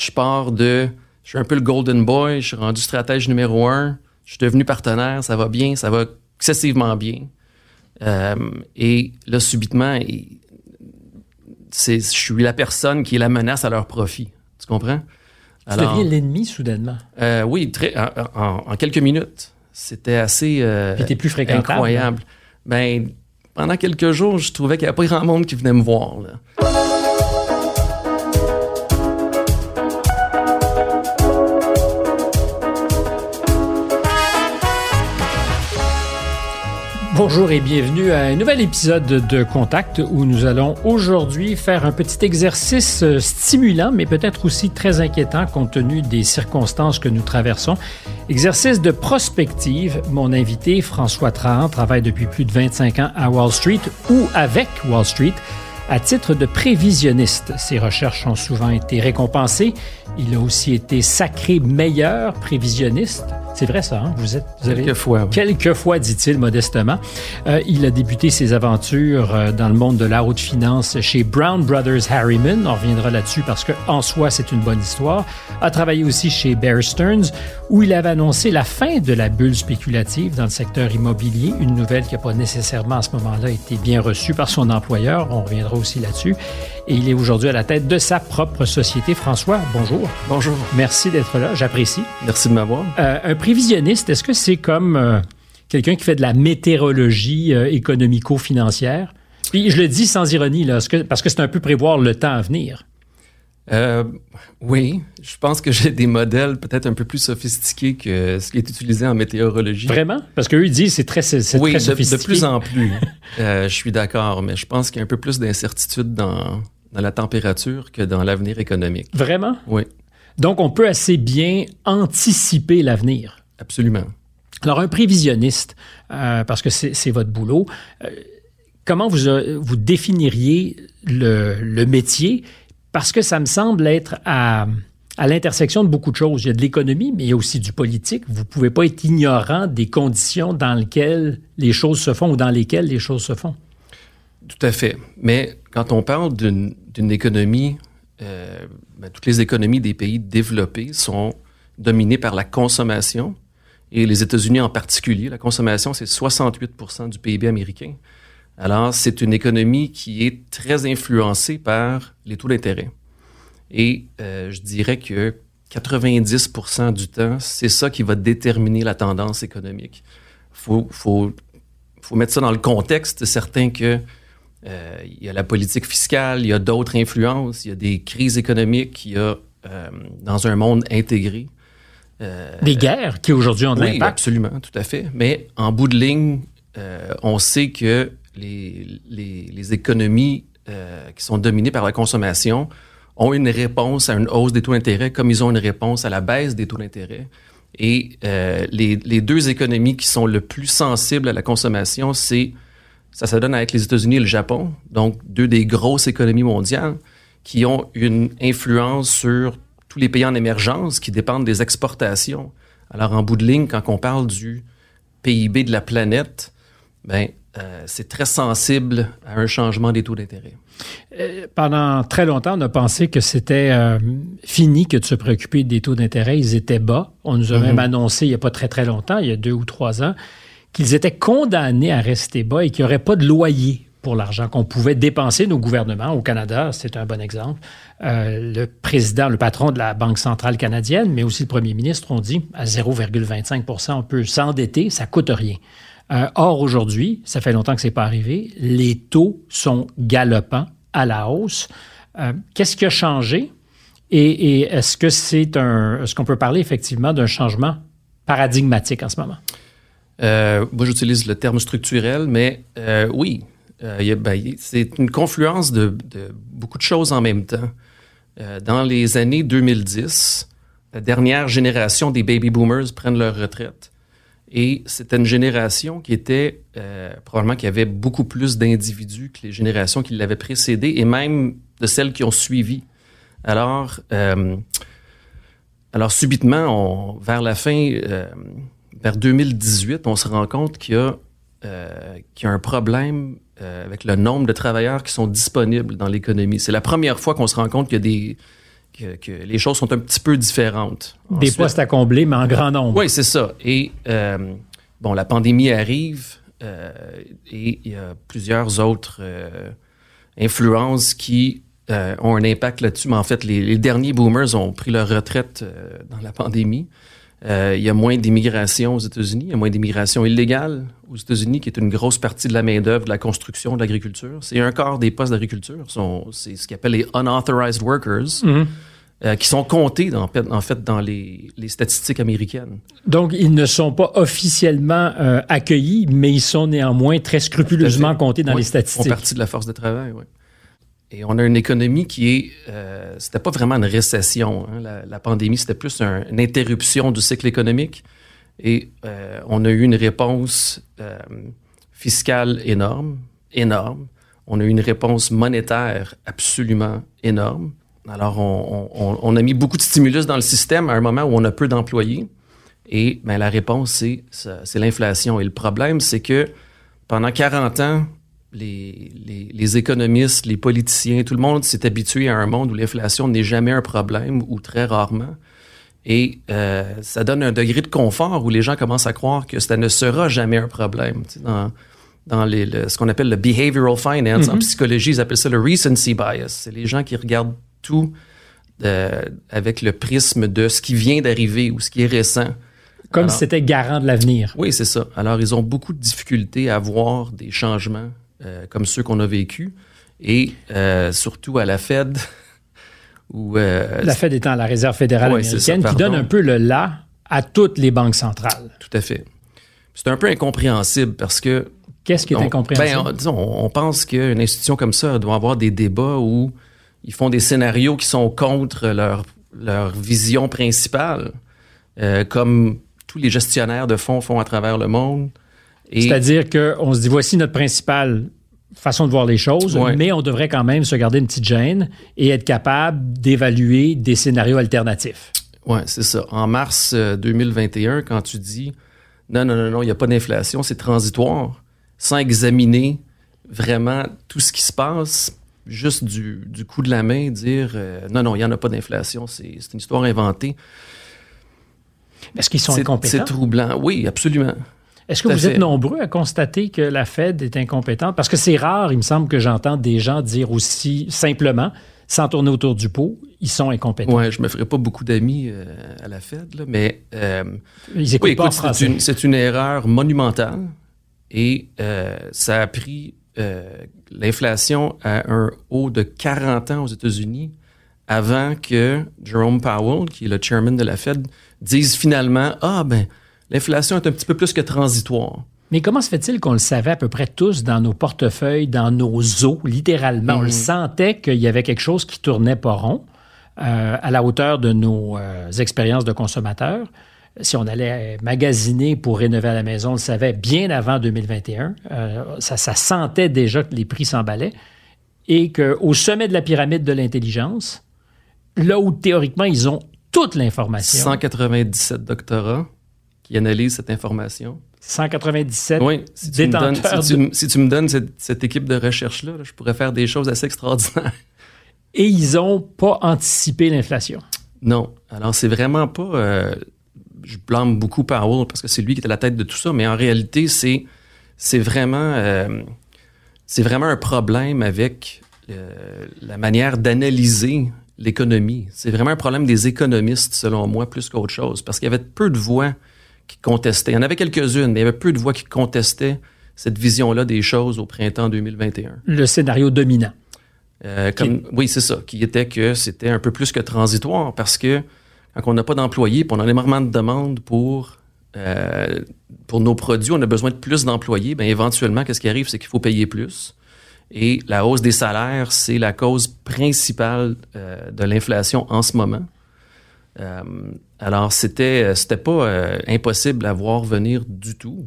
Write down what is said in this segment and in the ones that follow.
je pars de, je suis un peu le golden boy, je suis rendu stratège numéro un, je suis devenu partenaire, ça va bien, ça va excessivement bien. Euh, et là, subitement, je suis la personne qui est la menace à leur profit. Tu comprends? Tu deviens l'ennemi soudainement. Euh, oui, très, en, quelques minutes. C'était assez euh, plus incroyable. Ben, pendant quelques jours, je trouvais qu'il n'y avait pas grand monde qui venait me voir. Là. Bonjour et bienvenue à un nouvel épisode de Contact où nous allons aujourd'hui faire un petit exercice euh, stimulant mais peut-être aussi très inquiétant compte tenu des circonstances que nous traversons. Exercice de prospective. Mon invité François Trahan travaille depuis plus de 25 ans à Wall Street ou avec Wall Street à titre de prévisionniste. Ses recherches ont souvent été récompensées. Il a aussi été sacré meilleur prévisionniste c'est vrai ça, hein? vous êtes vous avez, quelquefois. Quelquefois, dit-il modestement. Euh, il a débuté ses aventures euh, dans le monde de la haute finance chez Brown Brothers Harriman. On reviendra là-dessus parce que en soi c'est une bonne histoire. A travaillé aussi chez Bear Stearns où il avait annoncé la fin de la bulle spéculative dans le secteur immobilier, une nouvelle qui n'a pas nécessairement à ce moment-là été bien reçue par son employeur. On reviendra aussi là-dessus. Et il est aujourd'hui à la tête de sa propre société. François, bonjour. Bonjour. Merci d'être là, j'apprécie. Merci de m'avoir. Euh, un prévisionniste, est-ce que c'est comme euh, quelqu'un qui fait de la météorologie euh, économico-financière? Puis je le dis sans ironie, là, parce que c'est un peu prévoir le temps à venir. Euh, oui, je pense que j'ai des modèles peut-être un peu plus sophistiqués que ce qui est utilisé en météorologie. Vraiment? Parce qu'eux, ils disent c'est très, c'est oui, très sophistiqué. De, de plus en plus. je suis d'accord, mais je pense qu'il y a un peu plus d'incertitude dans, dans la température que dans l'avenir économique. Vraiment? Oui. Donc, on peut assez bien anticiper l'avenir. Absolument. Alors, un prévisionniste, euh, parce que c'est votre boulot, euh, comment vous, euh, vous définiriez le, le, métier? Parce que ça me semble être à, à l'intersection de beaucoup de choses. Il y a de l'économie, mais il y a aussi du politique. Vous ne pouvez pas être ignorant des conditions dans lesquelles les choses se font ou dans lesquelles les choses se font. Tout à fait. Mais quand on parle d'une économie euh, ben, toutes les économies des pays développés sont dominées par la consommation. Et les États-Unis en particulier, la consommation, c'est 68% du PIB américain. Alors, c'est une économie qui est très influencée par les taux d'intérêt. Et euh, je dirais que 90% du temps, c'est ça qui va déterminer la tendance économique. Il faut, faut, faut, mettre ça dans le contexte certain que euh, il y a la politique fiscale, il y a d'autres influences, il y a des crises économiques, il y a euh, dans un monde intégré. Euh, des guerres qui aujourd'hui ont de oui, absolument, tout à fait. Mais en bout de ligne, on sait que les, les, les économies qui sont dominées par la consommation ont une réponse à une hausse des taux d'intérêt comme ils ont une réponse à la baisse des taux d'intérêt. Et les, les, deux économies qui sont le plus sensibles à la consommation, c'est ça se donne avec les États-Unis et le Japon, donc deux des grosses économies mondiales qui ont une influence sur tous les pays en émergence qui dépendent des exportations. Alors, en bout de ligne, quand on parle du PIB de la planète, ben, euh, c'est très sensible à un changement des taux d'intérêt. Euh, pendant très longtemps, on a pensé que c'était euh, fini que de se préoccuper des taux d'intérêt. Ils étaient bas. On nous a mm-hmm. même annoncé il n'y a pas très très longtemps, il y a deux ou trois ans, qu'ils étaient condamnés à rester bas et qu'il n'y aurait pas de loyer pour l'argent qu'on pouvait dépenser nos gouvernements. Au Canada, c'est un bon exemple. Euh, le président, le patron de la Banque centrale canadienne, mais aussi le premier ministre ont dit à 0,25% on peut s'endetter, ça coûte rien. Euh, or, aujourd'hui, ça fait longtemps que ce n'est pas arrivé, les taux sont galopants à la hausse. Euh, qu'est-ce qui a changé? Et, et est-ce que c'est un, est-ce qu'on peut parler effectivement d'un changement paradigmatique en ce moment? Euh, moi, j'utilise le terme structurel, mais euh, oui, euh, ben, c'est une confluence de, beaucoup de choses en même temps. dans les années 2010, la dernière génération des baby boomers prennent leur retraite. Et c'était une génération qui était probablement qui avait beaucoup plus d'individus que les générations qui l'avaient précédée et même de celles qui ont suivi. Alors, alors subitement, on, vers la fin vers 2018, on se rend compte qu'il y a, euh, qu'il y a un problème euh, avec le nombre de travailleurs qui sont disponibles dans l'économie. C'est la première fois qu'on se rend compte qu'il y a des, que, les choses sont un petit peu différentes. Des postes à combler, mais en grand nombre. Oui, c'est ça. Et euh, bon, la pandémie arrive euh, et il y a plusieurs autres euh, influences qui ont un impact là-dessus. Mais en fait, les, derniers boomers ont pris leur retraite dans la pandémie. Il y a moins d'immigration aux États-Unis, il y a moins d'immigration illégale aux États-Unis, qui est une grosse partie de la main-d'œuvre, de la construction, de l'agriculture. C'est un quart des postes d'agriculture. C'est ce qu'on appelle les unauthorized workers. Mm-hmm. Euh, qui sont comptés en fait, en fait dans les, les, statistiques américaines. Donc, ils ne sont pas officiellement euh, accueillis, mais ils sont néanmoins très scrupuleusement comptés dans les statistiques. Ils font partie de la force de travail, oui. Et on a une économie qui est, euh, c'était pas vraiment une récession. Hein. La, pandémie, c'était plus une interruption du cycle économique. Et euh, on a eu une réponse fiscale énorme, énorme. On a eu une réponse monétaire absolument énorme. Alors, on, a mis beaucoup de stimulus dans le système à un moment où on a peu d'employés. Et ben, la réponse, c'est l'inflation. Et le problème, c'est que pendant 40 ans, les, les, économistes, les politiciens, tout le monde s'est habitué à un monde où l'inflation n'est jamais un problème ou très rarement. Et euh, ça donne un degré de confort où les gens commencent à croire que ça ne sera jamais un problème. dans, dans les, ce qu'on appelle le behavioral finance, en mm-hmm. psychologie, ils appellent ça le recency bias. C'est les gens qui regardent tout euh, avec le prisme de ce qui vient d'arriver ou ce qui est récent. Comme si c'était garant de l'avenir. Oui, c'est ça. Alors, ils ont beaucoup de difficultés à voir des changements euh, comme ceux qu'on a vécus. Et euh, surtout à la Fed. Où, la Fed étant la Réserve fédérale américaine, qui donne un peu le là à toutes les banques centrales. Tout à fait. C'est un peu incompréhensible parce que... Qu'est-ce qui est incompréhensible? Ben, disons, on pense qu'une institution comme ça doit avoir des débats où ils font des scénarios qui sont contre leur, leur vision principale, euh, comme tous les gestionnaires de fonds font à travers le monde. C'est-à-dire qu'on se dit, voici notre principale façon de voir les choses, mais on devrait quand même se garder une petite gêne et être capable d'évaluer des scénarios alternatifs. Oui, c'est ça. En mars 2021, euh, quand tu dis non, non, non, non, il n'y a pas d'inflation, c'est transitoire, sans examiner vraiment tout ce qui se passe, juste du, du, coup de la main dire euh, non, non, il n'y en a pas d'inflation, c'est une histoire inventée. Est-ce qu'ils sont incompétents? C'est troublant. Oui, absolument. Est-ce que vous êtes nombreux à constater que la Fed est incompétente? Parce que c'est rare, il me semble, que j'entends des gens dire aussi simplement, sans tourner autour du pot, ils sont incompétents. Oui, je me ferai pas beaucoup d'amis euh, à la Fed, là, mais euh, ils écoutent pas c'est une, une, erreur monumentale et ça a pris euh, l'inflation à un haut de 40 ans aux États-Unis avant que Jerome Powell, qui est le chairman de la Fed, dise finalement Ah, ben, l'inflation est un petit peu plus que transitoire. Mais comment se fait-il qu'on le savait à peu près tous dans nos portefeuilles, dans nos os, littéralement? On le mm-hmm. sentait qu'il y avait quelque chose qui tournait pas rond euh, à la hauteur de nos euh, expériences de consommateurs si on allait magasiner pour rénover à la maison, on le savait bien avant 2021. Euh, ça, sentait déjà que les prix s'emballaient. Et qu'au sommet de la pyramide de l'intelligence, là où théoriquement ils ont toute l'information. 197 doctorats qui analysent cette information. 197 oui, si tu, me donnes, si, tu, me donnes cette, équipe de recherche-là, je pourrais faire des choses assez extraordinaires. Et ils n'ont pas anticipé l'inflation? Non. Alors, c'est vraiment pas. Euh, je blâme beaucoup Powell parce que c'est lui qui est à la tête de tout ça, mais en réalité, c'est, c'est vraiment, euh, c'est vraiment un problème avec euh, la manière d'analyser l'économie. C'est vraiment un problème des économistes, selon moi, plus qu'autre chose, parce qu'il y avait peu de voix qui contestaient. Il y en avait quelques-unes, mais il y avait peu de voix qui contestaient cette vision-là des choses au printemps 2021. Le scénario dominant. Euh, comme, Oui, c'est ça, qui était que c'était un peu plus que transitoire, parce que quand on n'a pas d'employés, puis on a énormément de demandes pour, euh, pour nos produits, on a besoin de plus d'employés, bien éventuellement, qu'est-ce qui arrive, c'est qu'il faut payer plus. Et la hausse des salaires, c'est la cause principale euh, de l'inflation en ce moment. Euh, alors, c'était c'était pas impossible à voir venir du tout.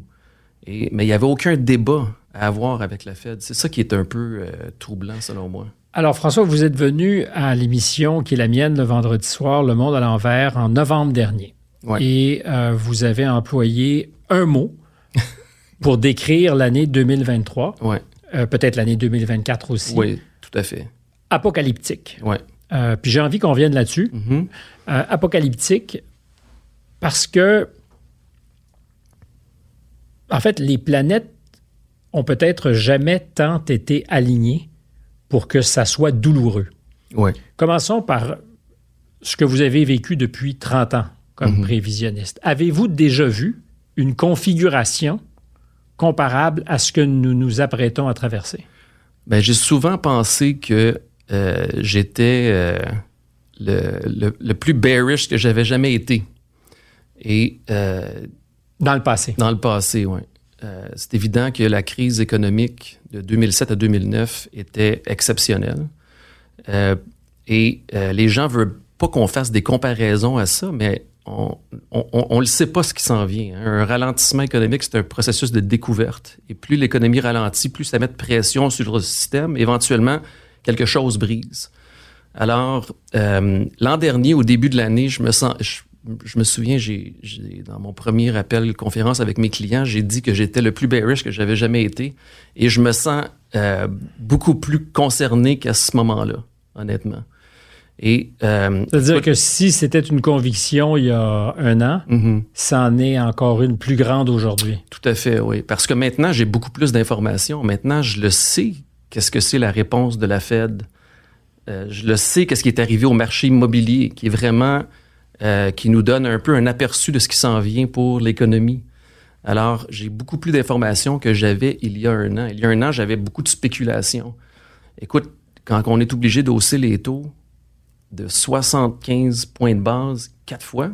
Et, mais il n'y avait aucun débat à avoir avec la Fed. C'est ça qui est un peu troublant, selon moi. Alors, François, vous êtes venu à l'émission qui est la mienne le vendredi soir, Le Monde à l'envers, en novembre dernier. Et euh, vous avez employé un mot pour décrire l'année 2023. Ouais. Euh, peut-être l'année 2024 aussi. Oui, tout à fait. Apocalyptique. Ouais. Euh, puis j'ai envie qu'on vienne là-dessus. Mhm. Euh, apocalyptique, parce que, en fait, les planètes ont peut-être jamais tant été alignées pour que ça soit douloureux. Ouais. Commençons par ce que vous avez vécu depuis 30 ans comme Mhm. prévisionniste. Avez-vous déjà vu une configuration comparable à ce que nous nous apprêtons à traverser? Ben, j'ai souvent pensé que euh, j'étais euh, le, le- le plus bearish que j'avais jamais été. Et euh, Dans le passé. dans le passé, oui. c'est évident que la crise économique de 2007 à 2009 était exceptionnelle. Et les gens veulent pas qu'on fasse des comparaisons à ça, mais on ne le sait pas ce qui s'en vient. hein. Un ralentissement économique, c'est un processus de découverte. Et plus l'économie ralentit, plus ça met de pression sur le système. Éventuellement, quelque chose brise. Alors, euh, l'an dernier, au début de l'année, je me sens, je, je me souviens, j'ai, dans mon premier appel conférence avec mes clients, j'ai dit que j'étais le plus bearish que j'avais jamais été, et je me sens euh, beaucoup plus concerné qu'à ce moment-là, honnêtement. Et euh, C'est-à-dire que si c'était une conviction il y a un an, mhm. ça en est encore une plus grande aujourd'hui. Tout à fait, oui. Parce que maintenant, j'ai beaucoup plus d'informations. Maintenant, je le sais, qu'est-ce que c'est la réponse de la Fed? Euh, je le sais, qu'est-ce qui est arrivé au marché immobilier, qui est vraiment, euh, qui nous donne un peu un aperçu de ce qui s'en vient pour l'économie. Alors, j'ai beaucoup plus d'informations que j'avais il y a un an. Il y a un an, j'avais beaucoup de spéculation. Écoute, quand on est obligé d'hausser les taux de 75 points de base quatre fois,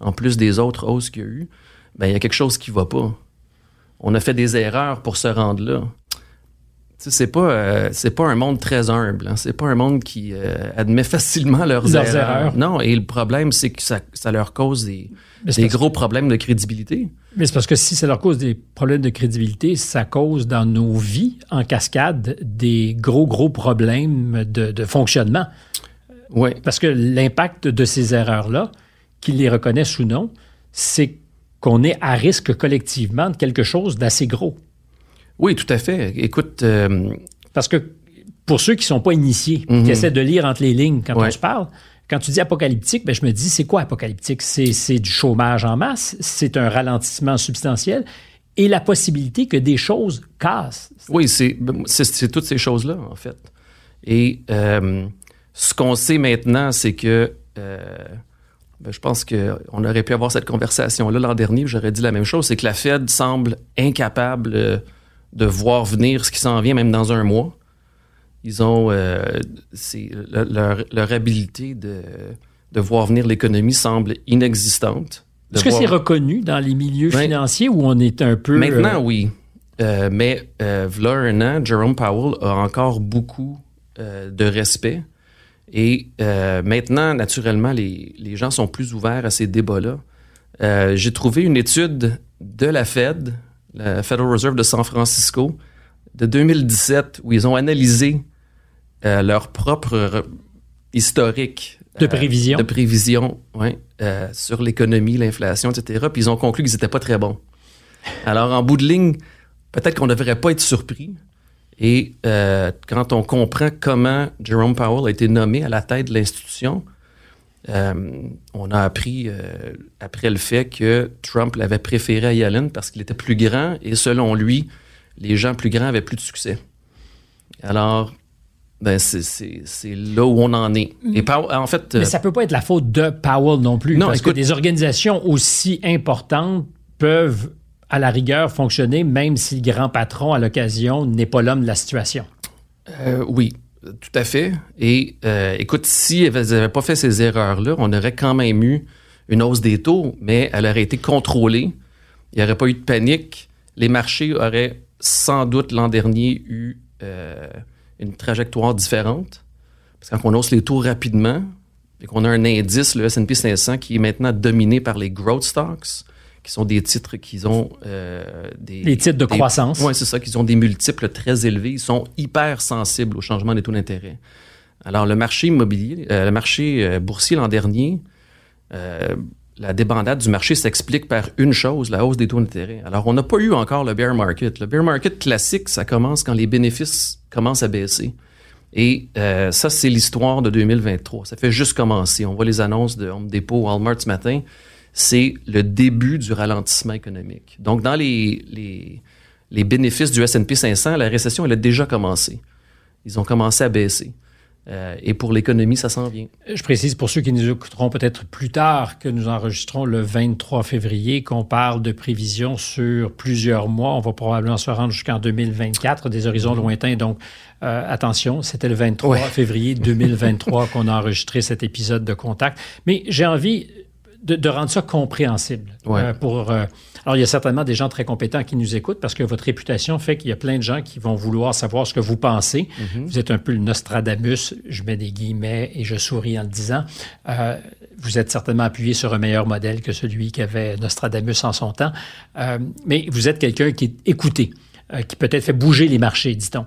en plus des autres hausses qu'il y a eu, ben, il y a quelque chose qui va pas. On a fait des erreurs pour se rendre là. C'est pas, euh, c'est pas un monde très humble. Hein. C'est pas un monde qui euh, admet facilement leurs, Leurs erreurs. erreurs. Non, et le problème, c'est que ça, ça leur cause des, gros problèmes de crédibilité. Mais c'est parce que si ça leur cause des problèmes de crédibilité, ça cause dans nos vies, en cascade, des gros, gros problèmes de, de fonctionnement. Oui, Parce que l'impact de ces erreurs-là, qu'ils les reconnaissent ou non, c'est qu'on est à risque collectivement de quelque chose d'assez gros. Oui, tout à fait. Écoute, euh, Parce que pour ceux qui ne sont pas initiés, Mhm. qui essaient de lire entre les lignes quand Ouais. on se parle, quand tu dis apocalyptique, ben je me dis, c'est quoi apocalyptique? C'est c'est du chômage en masse, c'est un ralentissement substantiel et la possibilité que des choses cassent. Oui, c'est c'est toutes ces choses-là, en fait. Et euh, ce qu'on sait maintenant, c'est que euh, ben, je pense qu'on aurait pu avoir cette conversation-là l'an dernier, j'aurais dit la même chose, c'est que la Fed semble incapable de voir venir ce qui s'en vient, même dans un mois. Ils ont euh, le- leur, leur habilité de, de voir venir l'économie semble inexistante. Est-ce que c'est reconnu dans les milieux financiers où on est un peu... Maintenant, euh, oui. Euh, mais euh, v'là un an, Jerome Powell a encore beaucoup de respect. Et maintenant, naturellement, les, les gens sont plus ouverts à ces débats-là. J'ai trouvé une étude de la Fed, la Federal Reserve de San Francisco, de 2017, où ils ont analysé euh, leur propre re- historique De euh, prévision. de prévision ouais, euh, sur l'économie, l'inflation, etc. Puis ils ont conclu qu'ils n'étaient pas très bons. Alors, en bout de ligne, peut-être qu'on ne devrait pas être surpris. Et euh, quand on comprend comment Jerome Powell a été nommé à la tête de l'institution, euh, on a appris euh, après le fait que Trump l'avait préféré à Yellen parce qu'il était plus grand et selon lui, les gens plus grands avaient plus de succès. Alors, ben c'est- là où on en est. Et Powell- en fait, Mais euh, ça peut pas être la faute de Powell non plus. Non, parce écoute- que des organisations aussi importantes peuvent, à la rigueur, fonctionner même si le grand patron, à l'occasion, n'est pas l'homme de la situation. Euh, oui, tout à fait. Et euh, écoute, si elles n'avaient pas fait ces erreurs-là, on aurait quand même eu une hausse des taux, mais elle aurait été contrôlée. Il n'y aurait pas eu de panique. Les marchés auraient sans doute l'an dernier eu euh, une trajectoire différente. Parce que quand on hausse les taux rapidement, et qu'on a un indice, le S&P 500, qui est maintenant dominé par les growth stocks, qui sont des titres qui ont euh, des... Les titres de des- croissance. Oui, c'est ça, qu'ils ont des multiples très élevés. Ils sont hyper sensibles au changement des taux d'intérêt. Alors, le marché immobilier, euh, le marché euh, boursier l'an dernier, euh, la débandade du marché s'explique par une chose, la hausse des taux d'intérêt. Alors, on n'a pas eu encore le bear market. Le bear market classique, ça commence quand les bénéfices commencent à baisser. Et euh, ça, c'est l'histoire de 2023. Ça fait juste commencer. On voit les annonces de Home Depot, Walmart ce matin. C'est le début du ralentissement économique. Donc, dans les, les, les bénéfices du S&P 500, la récession, elle a déjà commencé. Ils ont commencé à baisser. Euh, et pour l'économie, ça s'en vient. Je précise pour ceux qui nous écouteront peut-être plus tard que nous enregistrons le 23 février, qu'on parle de prévisions sur plusieurs mois. On va probablement se rendre jusqu'en 2024, des horizons lointains. Donc, euh, attention, c'était le 23 février 2023 qu'on a enregistré cet épisode de Contact. Mais j'ai envie de, rendre ça compréhensible. Euh, pour, euh, alors, il y a certainement des gens très compétents qui nous écoutent parce que votre réputation fait qu'il y a plein de gens qui vont vouloir savoir ce que vous pensez. Mm-hmm. Vous êtes un peu le Nostradamus, je mets des guillemets et je souris en le disant. Euh, vous êtes certainement appuyé sur un meilleur modèle que celui qu'avait Nostradamus en son temps. mais vous êtes quelqu'un qui est écouté, qui peut-être fait bouger les marchés, dit-on.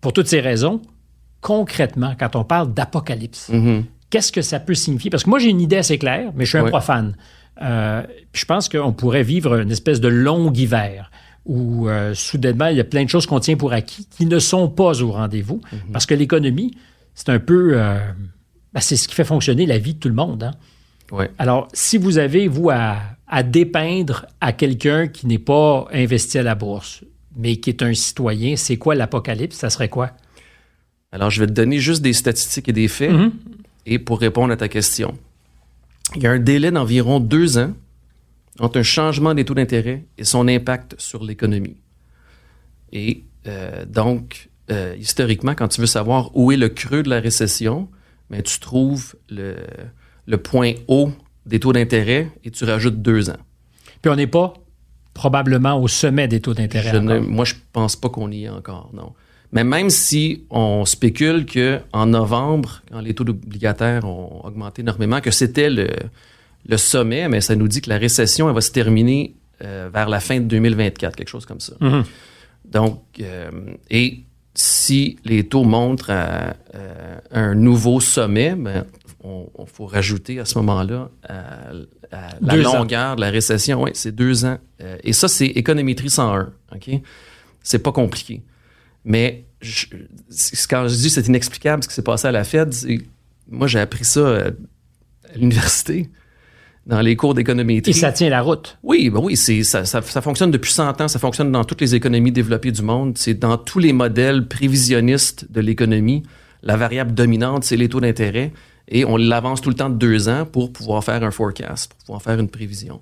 pour toutes ces raisons, concrètement, quand on parle d'apocalypse, mm-hmm qu'est-ce que ça peut signifier? Parce que moi, j'ai une idée assez claire, mais je suis un profane. Euh, je pense qu'on pourrait vivre une espèce de long hiver où euh, soudainement, il y a plein de choses qu'on tient pour acquis qui ne sont pas au rendez-vous. Mhm. Parce que l'économie, c'est un peu... Euh, ben, c'est ce qui fait fonctionner la vie de tout le monde. Hein? Alors, si vous avez, vous, à, à dépeindre à quelqu'un qui n'est pas investi à la bourse, mais qui est un citoyen, c'est quoi l'apocalypse? Ça serait quoi? Alors, je vais te donner juste des statistiques et des faits. Mhm. Et pour répondre à ta question, il y a un délai d'environ deux ans entre un changement des taux d'intérêt et son impact sur l'économie. Et euh, donc, euh, historiquement, quand tu veux savoir où est le creux de la récession, mais ben, tu trouves le, le point haut des taux d'intérêt et tu rajoutes deux ans. Puis on n'est pas probablement au sommet des taux d'intérêt. Moi, je pense pas qu'on y est encore, non. Mais même si on spécule qu'en novembre, quand les taux obligataires ont augmenté énormément, que c'était le, le, sommet, mais ça nous dit que la récession elle va se terminer euh, vers la fin de 2024, quelque chose comme ça. Mm-hmm. Donc, euh, et si les taux montrent à, euh, un nouveau sommet, ben, on, faut rajouter à ce moment-là la longueur de la récession. Oui, c'est deux ans. et ça, c'est économétrie 101. OK? C'est pas compliqué. Mais je, quand je dis c'est inexplicable ce qui s'est passé à la Fed, moi j'ai appris ça euh, à, l'université dans les cours d'économie. Et ça tient la route. Oui, ben oui, c'est ça, ça, fonctionne depuis 100 ans, ça fonctionne dans toutes les économies développées du monde, c'est dans tous les modèles prévisionnistes de l'économie. La variable dominante, c'est les taux d'intérêt et on l'avance tout le temps de deux ans pour pouvoir faire un forecast, pour pouvoir faire une prévision.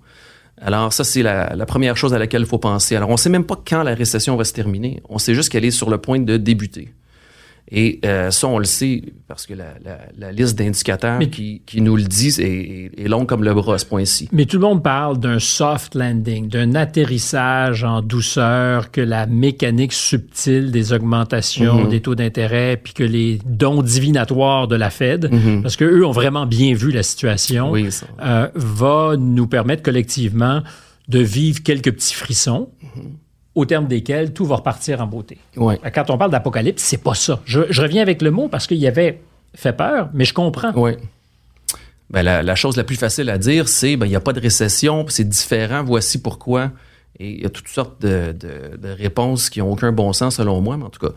Alors ça, c'est la, première chose à laquelle il faut penser. Alors on ne sait même pas quand la récession va se terminer. On sait juste qu'elle est sur le point de débuter. Et euh, ça, on le sait parce que la, liste d'indicateurs qui, nous le disent est, longue comme le bras à ce point-ci. Mais tout le monde parle d'un soft landing, d'un atterrissage en douceur, que la mécanique subtile des augmentations mhm. des taux d'intérêt, puis que les dons divinatoires de la Fed, mhm. parce qu'eux ont vraiment bien vu la situation, euh, va nous permettre collectivement de vivre quelques petits frissons. Au terme desquels tout va repartir en beauté. Quand on parle d'apocalypse, c'est pas ça. Je, reviens avec le mot parce qu'il y avait fait peur, mais je comprends. Oui. Ben, la, chose la plus facile à dire, c'est ben, il n'y a pas de récession, c'est différent, voici pourquoi. Et il y a toutes sortes de, réponses qui n'ont aucun bon sens selon moi, mais en tout cas.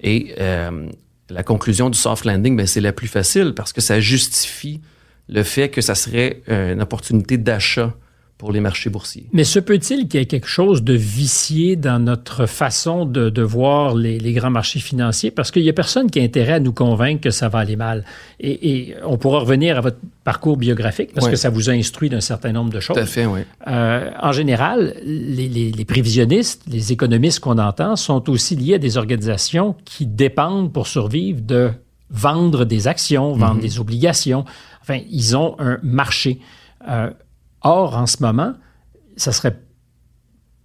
Et euh, la conclusion du soft landing, ben, c'est la plus facile parce que ça justifie le fait que ça serait une opportunité d'achat pour les marchés boursiers. Mais se peut-il qu'il y ait quelque chose de vicié dans notre façon de, de voir les, les, grands marchés financiers? Parce qu'il n'y a personne qui a intérêt à nous convaincre que ça va aller mal. Et, et on pourra revenir à votre parcours biographique parce que ça vous a instruit d'un certain nombre de choses. Tout à fait, oui. Euh, en général, les, les, les prévisionnistes, les économistes qu'on entend sont aussi liés à des organisations qui dépendent pour survivre de vendre des actions, vendre mm-hmm. des obligations. Enfin, ils ont un marché. Euh, Or, en ce moment, ça serait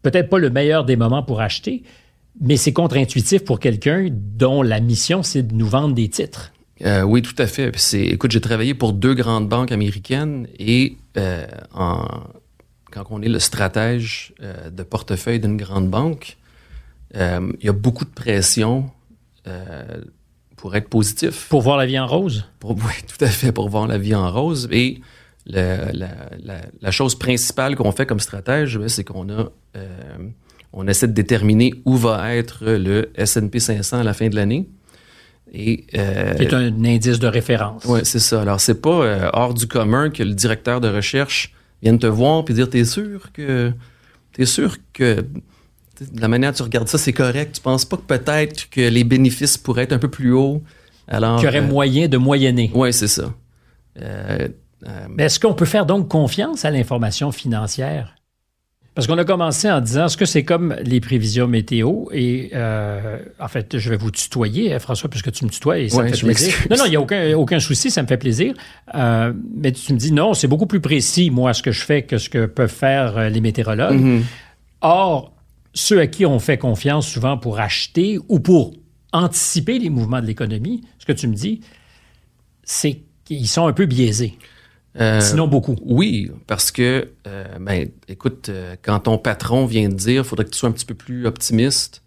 peut-être pas le meilleur des moments pour acheter, mais c'est contre-intuitif pour quelqu'un dont la mission, c'est de nous vendre des titres. Euh, oui, tout à fait. écoute, j'ai travaillé pour deux grandes banques américaines et euh, quand on est le stratège euh, de portefeuille d'une grande banque, il y a beaucoup de pression pour être positif. Pour voir la vie en rose? oui, tout à fait, pour voir la vie en rose. Et la, la, chose principale qu'on fait comme stratège, c'est qu'on a, euh, on essaie de déterminer où va être le S&P 500 à la fin de l'année. Et, euh, est un indice de référence. Oui, c'est ça. Alors, c'est pas euh, hors du commun que le directeur de recherche vienne te voir et dire T'es sûr que. T'es sûr que. De la manière dont tu regardes ça, c'est correct. Tu penses pas que peut-être que les bénéfices pourraient être un peu plus hauts? Alors. Qu'il y aurait euh, moyen de moyenner. Oui, c'est ça. Mais est-ce qu'on peut faire donc confiance à l'information financière? Parce qu'on a commencé en disant, est-ce que c'est comme les prévisions météo? Et euh, en fait, je vais vous tutoyer, hein, François, puisque tu me tutoies et ça me fait plaisir. Non, non, il n'y a aucun, aucun souci, ça me fait plaisir. Euh, mais tu me dis, non, c'est beaucoup plus précis, moi, ce que je fais que ce que peuvent faire euh, les météorologues. Mm-hmm. Or, ceux à qui on fait confiance souvent pour acheter ou pour anticiper les mouvements de l'économie, ce que tu me dis, c'est qu'ils sont un peu biaisés. Euh, Sinon beaucoup. Oui, parce que, euh, ben, écoute, euh, quand ton patron vient te dire, il faudrait que tu sois un petit peu plus optimiste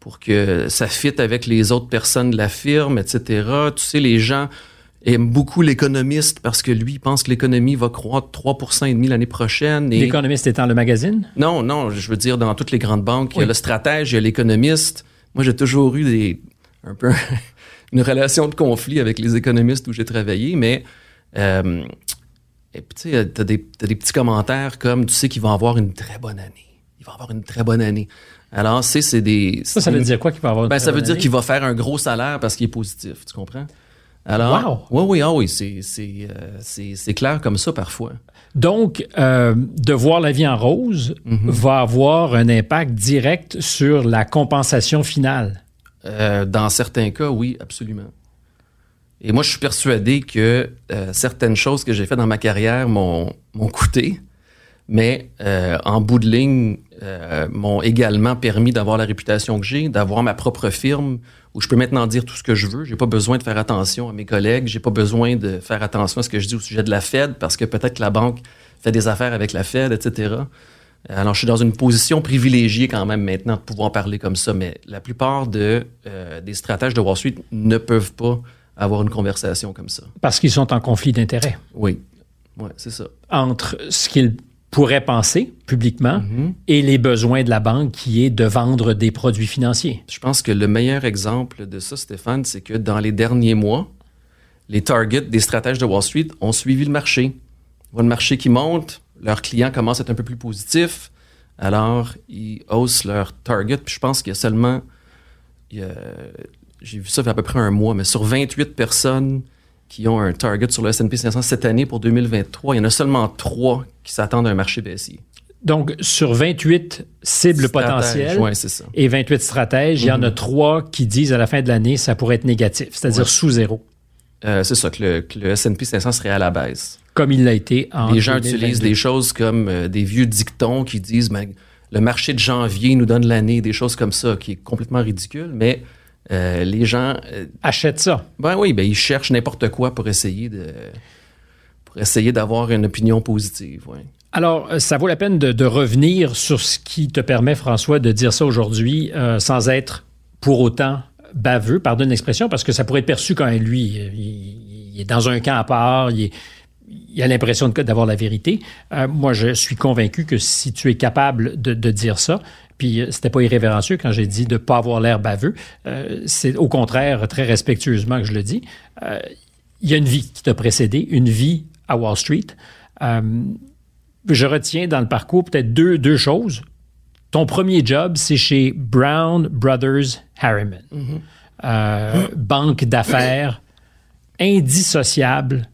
pour que ça fitte avec les autres personnes de la firme, etc. Tu sais, les gens aiment beaucoup l'économiste parce que lui, il pense que l'économie va croître 3,5% l'année prochaine. L'économiste étant le magazine? Non, non, je veux dire, dans toutes les grandes banques, il y a le stratège, il y a l'économiste. Moi, j'ai toujours eu des, un peu une relation de conflit avec les économistes où j'ai travaillé, mais euh, et puis, tu sais, t'as des, des petits commentaires comme tu sais qu'il va avoir une très bonne année. Il va avoir une très bonne année. Alors, c'est, c'est des. Ça, ça veut dire quoi qu'il va avoir une ben, Ça veut dire qu'il va faire un gros salaire parce qu'il est positif. Tu comprends? Alors, wow. oui, oui, ah oui, c'est, c'est, euh, c'est, c'est clair comme ça parfois. Donc, euh, de voir la vie en rose mm-hmm. va avoir un impact direct sur la compensation finale. Euh, dans certains cas, oui, absolument. Et moi, je suis persuadé que euh, certaines choses que j'ai faites dans ma carrière m'ont coûté, mais euh, en bout de ligne, euh, m'ont également permis d'avoir la réputation que j'ai, d'avoir ma propre firme où je peux maintenant dire tout ce que je veux. J'ai pas besoin de faire attention à mes collègues, j'ai pas besoin de faire attention à ce que je dis au sujet de la Fed parce que peut-être que la banque fait des affaires avec la Fed, etc. Alors, je suis dans une position privilégiée quand même maintenant de pouvoir parler comme ça, mais la plupart de, des stratèges de Wall Street ne peuvent pas avoir une conversation comme ça. Parce qu'ils sont en conflit d'intérêts. Oui, ouais, c'est ça. Entre ce qu'ils pourraient penser publiquement mm-hmm. et les besoins de la banque qui est de vendre des produits financiers. Je pense que le meilleur exemple de ça, Stéphane, c'est que dans les derniers mois, les targets des stratèges de Wall Street ont suivi le marché. On voit le marché qui monte, leurs clients commencent à être un peu plus positifs, alors ils haussent leur target. Puis je pense qu'il y a seulement il y a j'ai vu ça fait à peu près un mois, mais sur 28 personnes qui ont un target sur le S&P 500 cette année pour 2023, il y en a seulement trois qui s'attendent à un marché baissier. Donc, sur 28 cibles potentielles et 28 stratèges, il y en a mhm. trois qui disent à la fin de l'année, ça pourrait être négatif, c'est-à-dire sous zéro. Euh, c'est ça, que le, S&P 500 serait à la baisse. Comme il l'a été en Les gens utilisent des choses comme euh, des vieux dictons qui disent ben, le marché de janvier nous donne l'année, des choses comme ça, qui est complètement ridicule, mais euh, les gens euh, achètent ça. Ben oui, ben ils cherchent n'importe quoi pour essayer de pour essayer d'avoir une opinion positive. Alors, euh, ça vaut la peine de, revenir sur ce qui te permet, François, de dire ça aujourd'hui sans être pour autant baveux, pardonne l'expression, parce que ça pourrait être perçu quand lui, il, est dans un camp à part, il, a l'impression d'avoir la vérité. moi, je suis convaincu que si tu es capable de dire ça, puis euh, c'était pas irrévérencieux quand j'ai dit de ne pas avoir l'air baveux. Euh, c'est au contraire très respectueusement que je le dis. Euh, il y a une vie qui t'a précédé, une vie à Wall Street. je retiens dans le parcours peut-être deux, deux choses. Ton premier job, c'est chez Brown Brothers Harriman, mm-hmm. banque d'affaires indissociable,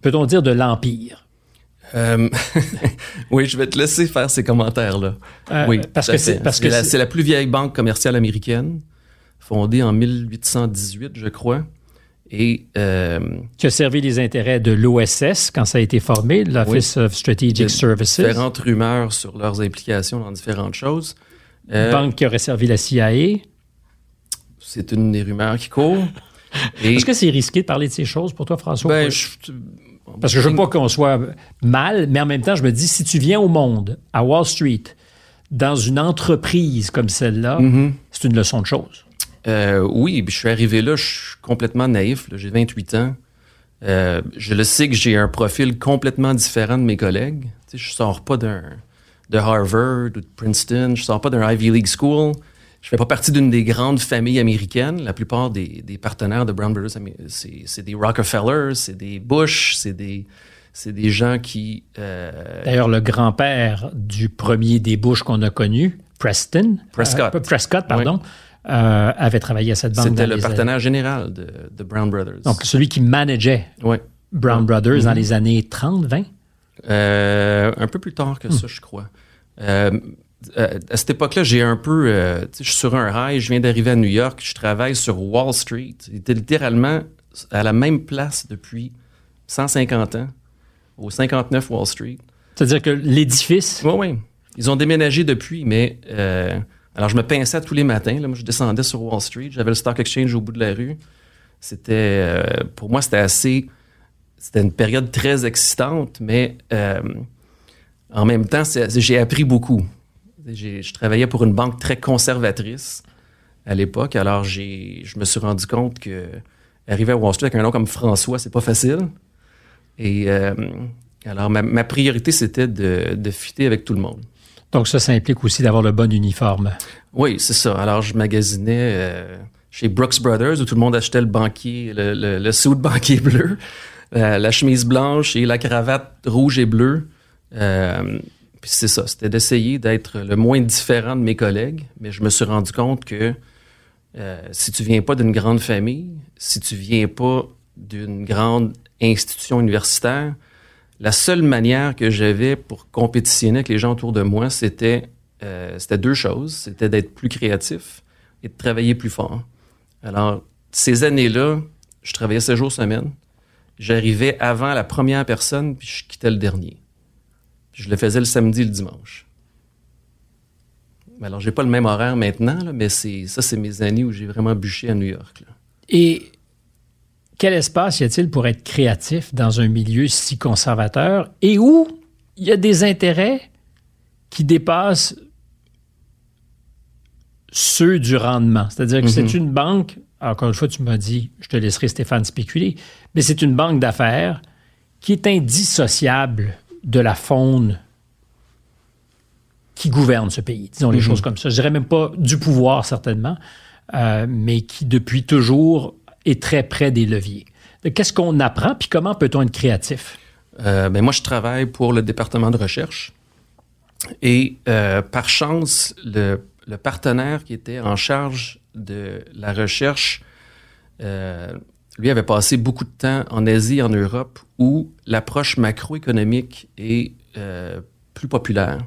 peut-on dire, de l'Empire? Euh, oui, je vais te laisser faire ces commentaires-là. Euh, oui, parce que c'est parce que c'est la, plus vieille banque commerciale américaine, fondée en 1818, je crois. Et euh, qui a servi les intérêts de l'OSS quand ça a été formé, l'Office of Strategic Services. Différentes rumeurs sur leurs implications dans différentes choses. banque qui aurait servi la CIA. C'est une des rumeurs qui court. Est-ce que c'est risqué de parler de ces choses pour toi, François? Ben, je, parce que je veux pas qu'on soit mal, mais en même temps, je me dis, si tu viens au monde, à Wall Street, dans une entreprise comme celle-là, mm-hmm. c'est une leçon de choses. Euh, oui, je suis arrivé là, je suis complètement naïf, j'ai 28 ans. Euh, je le sais que j'ai un profil complètement différent de mes collègues. Je je sors pas d'un de Harvard ou de Princeton, je sors pas d'un Ivy League School. Je fais pas partie d'une des grandes familles américaines. La plupart des, des partenaires de Brown Brothers, c'est des Rockefeller, c'est des Bush, c'est des c'est des gens qui. Euh... D'ailleurs, le grand-père du premier des Bush qu'on a connu, Preston, Prescott, euh, Prescott, pardon. Euh, avait travaillé à cette banque. C'était le partenaire général de, de, Brown Brothers. Donc, celui qui manageait. Brown Brothers dans mm-hmm. les années 30, 20? Euh, un peu plus tard que ça, hmm. je crois. Euh, à cette époque-là, j'ai un peu. Euh, je suis sur un rail, je viens d'arriver à New York, je travaille sur Wall Street. J'étais littéralement à la même place depuis 150 ans, au 59 Wall Street. C'est-à-dire que l'édifice? Oui, oui. Ils ont déménagé depuis, mais. Euh, alors, je me pinçais tous les matins. Là, moi, je descendais sur Wall Street. J'avais le Stock Exchange au bout de la rue. C'était. pour moi, c'était assez. C'était une période très excitante, mais en même temps, j'ai appris beaucoup. Je travaillais pour une banque très conservatrice à l'époque, alors je me suis rendu compte que arriver à Wall Street avec un nom comme François, c'est pas facile. Et euh, alors ma, priorité, c'était de, de fitter avec tout le monde. Donc ça, ça implique aussi d'avoir le bon uniforme. Oui, c'est ça. Alors je magasinais euh, chez Brooks Brothers où tout le monde achetait le banquier, le, le, le suit banquier bleu, euh, la chemise blanche et la cravate rouge et bleue. Puis c'est ça, c'était d'essayer d'être le moins différent de mes collègues, mais je me suis rendu compte que euh, si tu viens pas d'une grande famille, si tu viens pas d'une grande institution universitaire, la seule manière que j'avais pour compétitionner avec les gens autour de moi, c'était euh, c'était deux choses. C'était d'être plus créatif et de travailler plus fort. Alors, ces années-là, je travaillais 7 jours semaine. J'arrivais avant la première personne, puis je quittais le dernier. Je le faisais le samedi et le dimanche. Alors, j'ai pas le même horaire maintenant, mais c'est ça, c'est mes années où j'ai vraiment bûché à New York. Et quel espace y a-t-il pour être créatif dans un milieu si conservateur et où il y a des intérêts qui dépassent ceux du rendement? C'est-à-dire que c'est mm-hmm. une banque, encore une fois, tu m'as dit, je te laisserai Stéphane spéculer, mais c'est une banque d'affaires qui est indissociable de la faune qui gouverne ce pays, disons les mhm. choses comme ça. Je dirais même pas du pouvoir, certainement, euh, mais qui, depuis toujours, est très près des leviers. Qu'est-ce qu'on apprend, puis comment peut-on être créatif? Euh, ben moi, je travaille pour le département de recherche. Et euh, par chance, le, le, partenaire qui était en charge de la recherche lui avait passé beaucoup de temps en Asie et en Europe où l'approche macroéconomique est euh, plus populaire.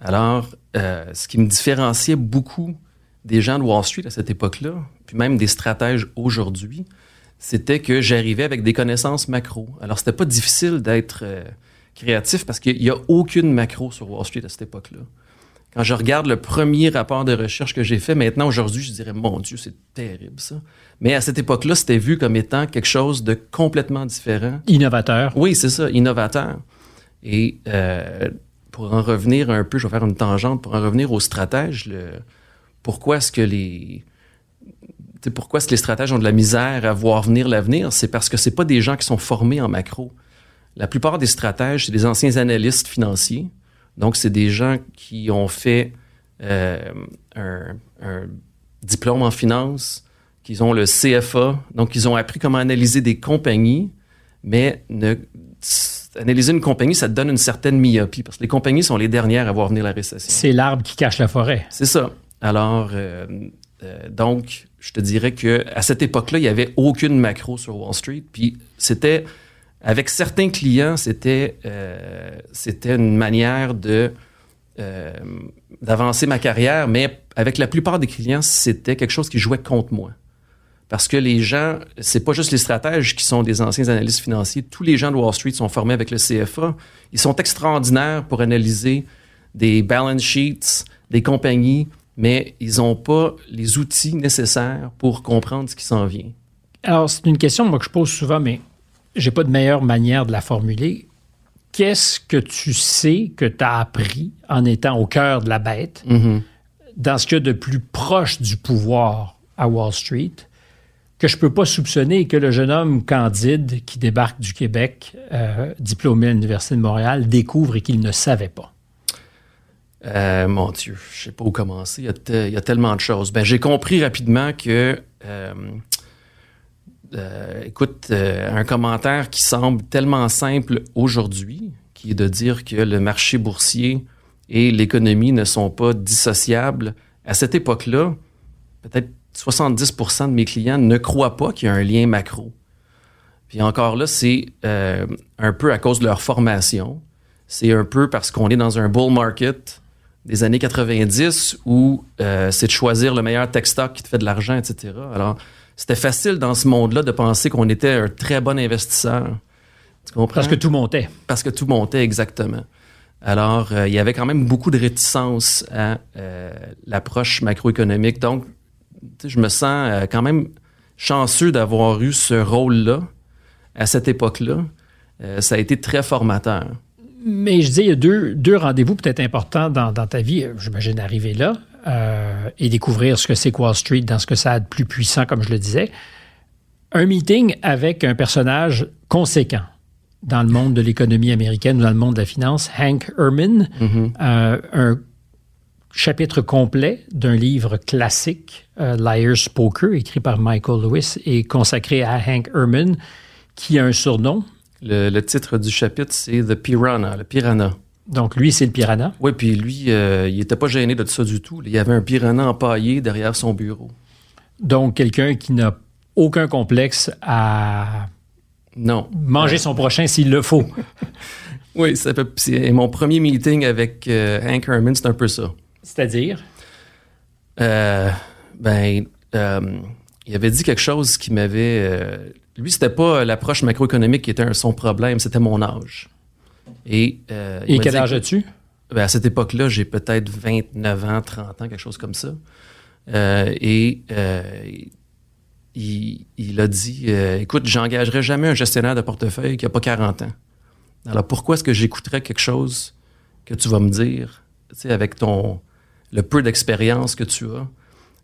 Alors, euh, ce qui me différenciait beaucoup des gens de Wall Street à cette époque-là, puis même des stratèges aujourd'hui, c'était que j'arrivais avec des connaissances macro. Alors, c'était pas difficile d'être euh, créatif parce qu'il n'y a aucune macro sur Wall Street à cette époque-là. Quand je regarde le premier rapport de recherche que j'ai fait, maintenant, aujourd'hui, je dirais, mon Dieu, c'est terrible ça. Mais à cette époque-là, c'était vu comme étant quelque chose de complètement différent. Innovateur. Oui, c'est ça, innovateur. Et euh, pour en revenir un peu, je vais faire une tangente, pour en revenir aux stratèges, le, pourquoi est-ce que les pourquoi est-ce que les stratèges ont de la misère à voir venir l'avenir? C'est parce que c'est pas des gens qui sont formés en macro. La plupart des stratèges, c'est des anciens analystes financiers donc, c'est des gens qui ont fait euh, un, diplôme en finance, qui ont le CFA, donc ils ont appris comment analyser des compagnies, mais analyser une compagnie, ça te donne une certaine myopie, parce que les compagnies sont les dernières à voir venir la récession. C'est l'arbre qui cache la forêt. C'est ça. Alors, euh, euh, donc, je te dirais que à cette époque-là, il n'y avait aucune macro sur Wall Street, puis c'était avec certains clients, c'était euh, c'était une manière de d'avancer ma carrière, mais avec la plupart des clients, c'était quelque chose qui jouait contre moi. Parce que les gens, c'est pas juste les stratèges qui sont des anciens analystes financiers. Tous les gens de Wall Street sont formés avec le CFA. Ils sont extraordinaires pour analyser des balance sheets, des compagnies, mais ils n'ont pas les outils nécessaires pour comprendre ce qui s'en vient. Alors, c'est une question moi, que je pose souvent, mais j'ai pas de meilleure manière de la formuler. Qu'est-ce que tu sais que tu as appris en étant au cœur de la bête, mm-hmm. dans ce qu'il y a de plus proche du pouvoir à Wall Street, que je peux pas soupçonner que le jeune homme candide qui débarque du Québec, euh, diplômé à l'Université de Montréal, découvre et qu'il ne savait pas? Euh, mon Dieu, je sais pas où commencer. Il y a, tellement de choses. Ben, j'ai compris rapidement que, euh, écoute, un commentaire qui semble tellement simple aujourd'hui, qui est de dire que le marché boursier et l'économie ne sont pas dissociables. À cette époque-là, peut-être 70% de mes clients ne croient pas qu'il y a un lien macro. Puis encore là, c'est un peu à cause de leur formation. C'est un peu parce qu'on est dans un bull market des années 90 où euh, c'est de choisir le meilleur tech stock qui te fait de l'argent, etc. Alors, c'était facile dans ce monde-là de penser qu'on était un très bon investisseur. Tu comprends? Parce que tout montait. Parce que tout montait, exactement. Alors, euh, il y avait quand même beaucoup de réticence à euh, l'approche macroéconomique. Donc, je me sens quand même chanceux d'avoir eu ce rôle-là à cette époque-là. ça a été très formateur. Mais je dis, il y a deux, deux rendez-vous peut-être importants dans, dans, ta vie. J'imagine arriver là euh, et découvrir ce que c'est Wall Street dans ce que ça a de plus puissant, comme je le disais. Un meeting avec un personnage conséquent dans le monde de l'économie américaine ou dans le monde de la finance, Hank Herman, euh, un chapitre complet d'un livre classique, euh, Liar's Poker, écrit par Michael Lewis et consacré à Hank Herman, qui a un surnom, le, titre du chapitre, c'est The Piranha, le piranha. Donc, lui, c'est le piranha? Oui, puis lui, euh, il n'était pas gêné de ça du tout. Il y avait un piranha empaillé derrière son bureau. Donc, quelqu'un qui n'a aucun complexe à non. manger son prochain s'il le faut. oui, c'est mon premier meeting avec euh, Hank Herman, c'est un peu ça. C'est-à-dire? Euh, ben, il avait dit quelque chose qui m'avait lui, c'était pas l'approche macroéconomique qui était son problème, c'était mon âge. Et, euh, Et quel âge as-tu? Ben, à cette époque-là, j'ai peut-être 29 ans, 30 ans, quelque chose comme ça. Euh, et euh, il, a dit Écoute, j'engagerai jamais un gestionnaire de portefeuille qui n'a pas 40 ans. Alors pourquoi est-ce que j'écouterais quelque chose que tu vas me dire, avec ton le peu d'expérience que tu as?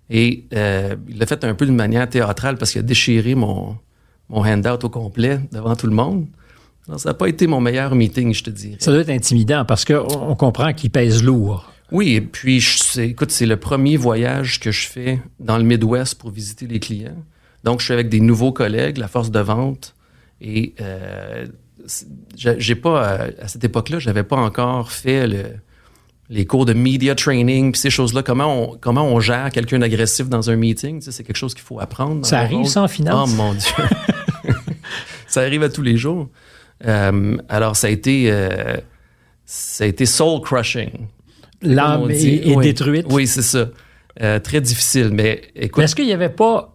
Et il l'a fait un peu d'une manière théâtrale parce qu'il a déchiré mon, mon handout au complet devant tout le monde. ça n'a pas été mon meilleur meeting, je te dirais. Ça doit être intimidant parce qu'on comprend qu'il pèse lourd. Oui, et puis, je, écoute, c'est le premier voyage que je fais dans le Midwest pour visiter les clients. Donc, je suis avec des nouveaux collègues, la force de vente, et euh, j'ai pas, euh, à cette époque-là, j'avais pas encore fait le, les cours de media training, puis ces choses-là, comment on, comment on gère quelqu'un d'agressif dans un meeting, c'est quelque chose qu'il faut apprendre. Ça arrive sans finance? Oh mon Dieu. ça arrive à tous les jours. Euh, alors, ça a été, euh, ça a été soul crushing. L'âme est, détruite. Oui, c'est ça. Euh, très difficile, mais écoute. Est-ce qu'il n'y avait pas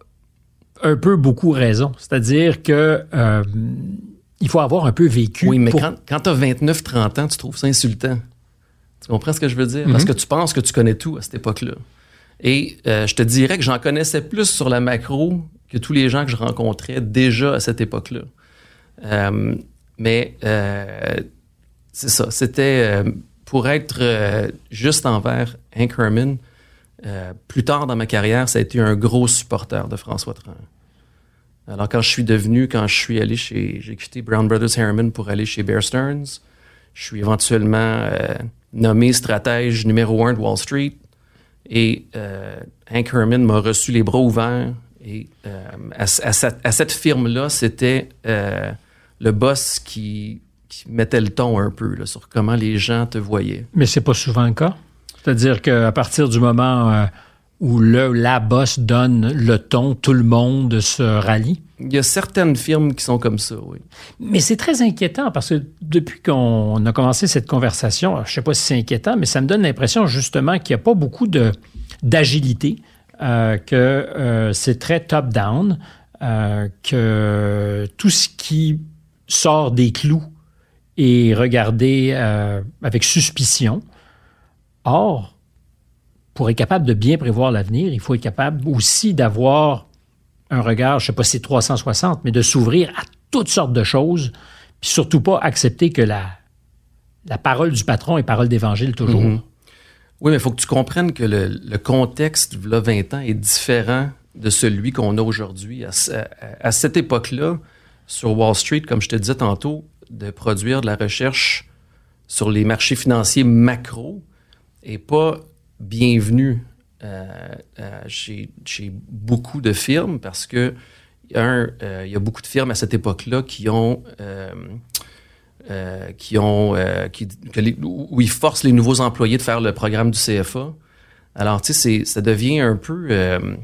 un peu beaucoup raison? C'est-à-dire que il faut avoir un peu vécu. Oui, mais quand, quand tu as 29-30 ans, tu trouves ça insultant. Tu comprends ce que je veux dire? Parce mhm. que tu penses que tu connais tout à cette époque-là. Et euh, je te dirais que j'en connaissais plus sur la macro que tous les gens que je rencontrais déjà à cette époque-là. Euh, mais euh, c'est ça. C'était pour être juste envers Hank Herman. plus tard dans ma carrière, ça a été un gros supporter de François Tran. Alors quand je suis devenu, quand je suis allé chez, j'ai quitté Brown Brothers Harriman pour aller chez Bear Stearns, je suis éventuellement nommé stratège numéro un de Wall Street. Et euh, Hank Herman m'a reçu les bras ouverts. Et euh, à, cette, firme-là, c'était euh, le boss qui, mettait le ton un peu sur comment les gens te voyaient. Mais c'est pas souvent le cas. C'est-à-dire qu'à partir du moment où le, la boss donne le ton, tout le monde se rallie? Il y a certaines firmes qui sont comme ça, oui. Mais c'est très inquiétant parce que depuis qu'on a commencé cette conversation, je ne sais pas si c'est inquiétant, mais ça me donne l'impression justement qu'il n'y a pas beaucoup d'agilité, euh, que euh, c'est très top-down, euh, que tout ce qui sort des clous est regardé avec suspicion. Or, pour être capable de bien prévoir l'avenir, il faut être capable aussi d'avoir un regard, je ne sais pas si c'est 360, mais de s'ouvrir à toutes sortes de choses, puis surtout pas accepter que la, la parole du patron est parole d'évangile toujours. Mm-hmm. Oui, mais il faut que tu comprennes que le, contexte, de 20 ans, est différent de celui qu'on a aujourd'hui. À, cette époque-là, sur Wall Street, comme je te disais tantôt, de produire de la recherche sur les marchés financiers macro, est pas bienvenue chez, chez, beaucoup de firmes parce que, un, il y a beaucoup de firmes à cette époque-là qui ont euh, qui ont, euh, où ils forcent les nouveaux employés de faire le programme du CFA. Alors, tu sais, ça devient un peu euh,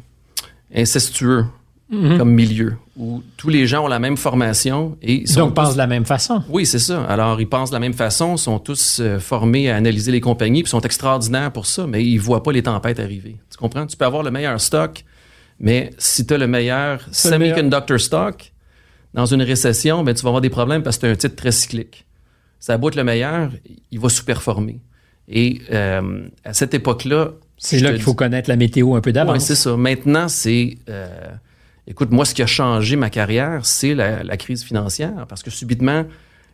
mm-hmm. comme milieu, où tous les gens ont la même formation et ils Donc, pensent de la même façon. Oui, c'est ça. Alors, ils pensent de la même façon, sont tous formés à analyser les compagnies, puis sont extraordinaires pour ça, mais ils voient pas les tempêtes arriver. Tu comprends? Tu peux avoir le meilleur stock, mais si tu as le meilleur semiconductor stock, dans une récession, ben, tu vas avoir des problèmes parce que c'est un titre très cyclique. Ça être le meilleur, il va sous-performer. Et euh, à cette époque-là... C'est là qu'il faut connaître la météo un peu d'avance. Oui, c'est ça. Maintenant, c'est... Euh, écoute, moi, ce qui a changé ma carrière, c'est la, crise financière parce que subitement,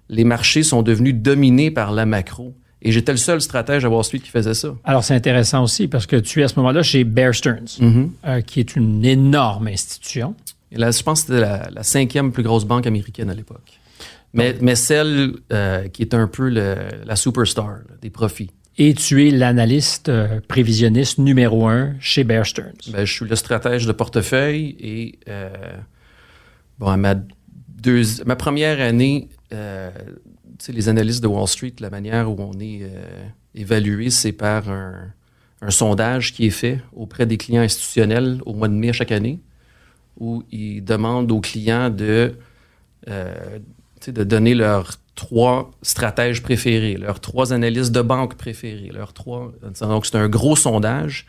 les marchés sont devenus dominés par la macro. Et j'étais le seul stratège à Wall Street qui faisait ça. Alors, c'est intéressant aussi parce que tu es à ce moment-là chez Bear Stearns, mm-hmm. euh, qui est une énorme institution. Et là, je pense que c'était la, cinquième plus grosse banque américaine à l'époque. Mais, mais celle euh, qui est un peu la superstar des profits. Et tu es l'analyste euh, prévisionniste numéro un chez Bear Stearns. Ben, je suis le stratège de portefeuille et euh, bon, ma, ma première année, les analystes de Wall Street, la manière où on est évalué, c'est par un, un sondage qui est fait auprès des clients institutionnels au mois de mai chaque année où ils demandent aux clients de, euh, de donner leurs trois stratèges préférés, leurs trois analystes de banque préférés, leurs trois. Donc, c'est un gros sondage.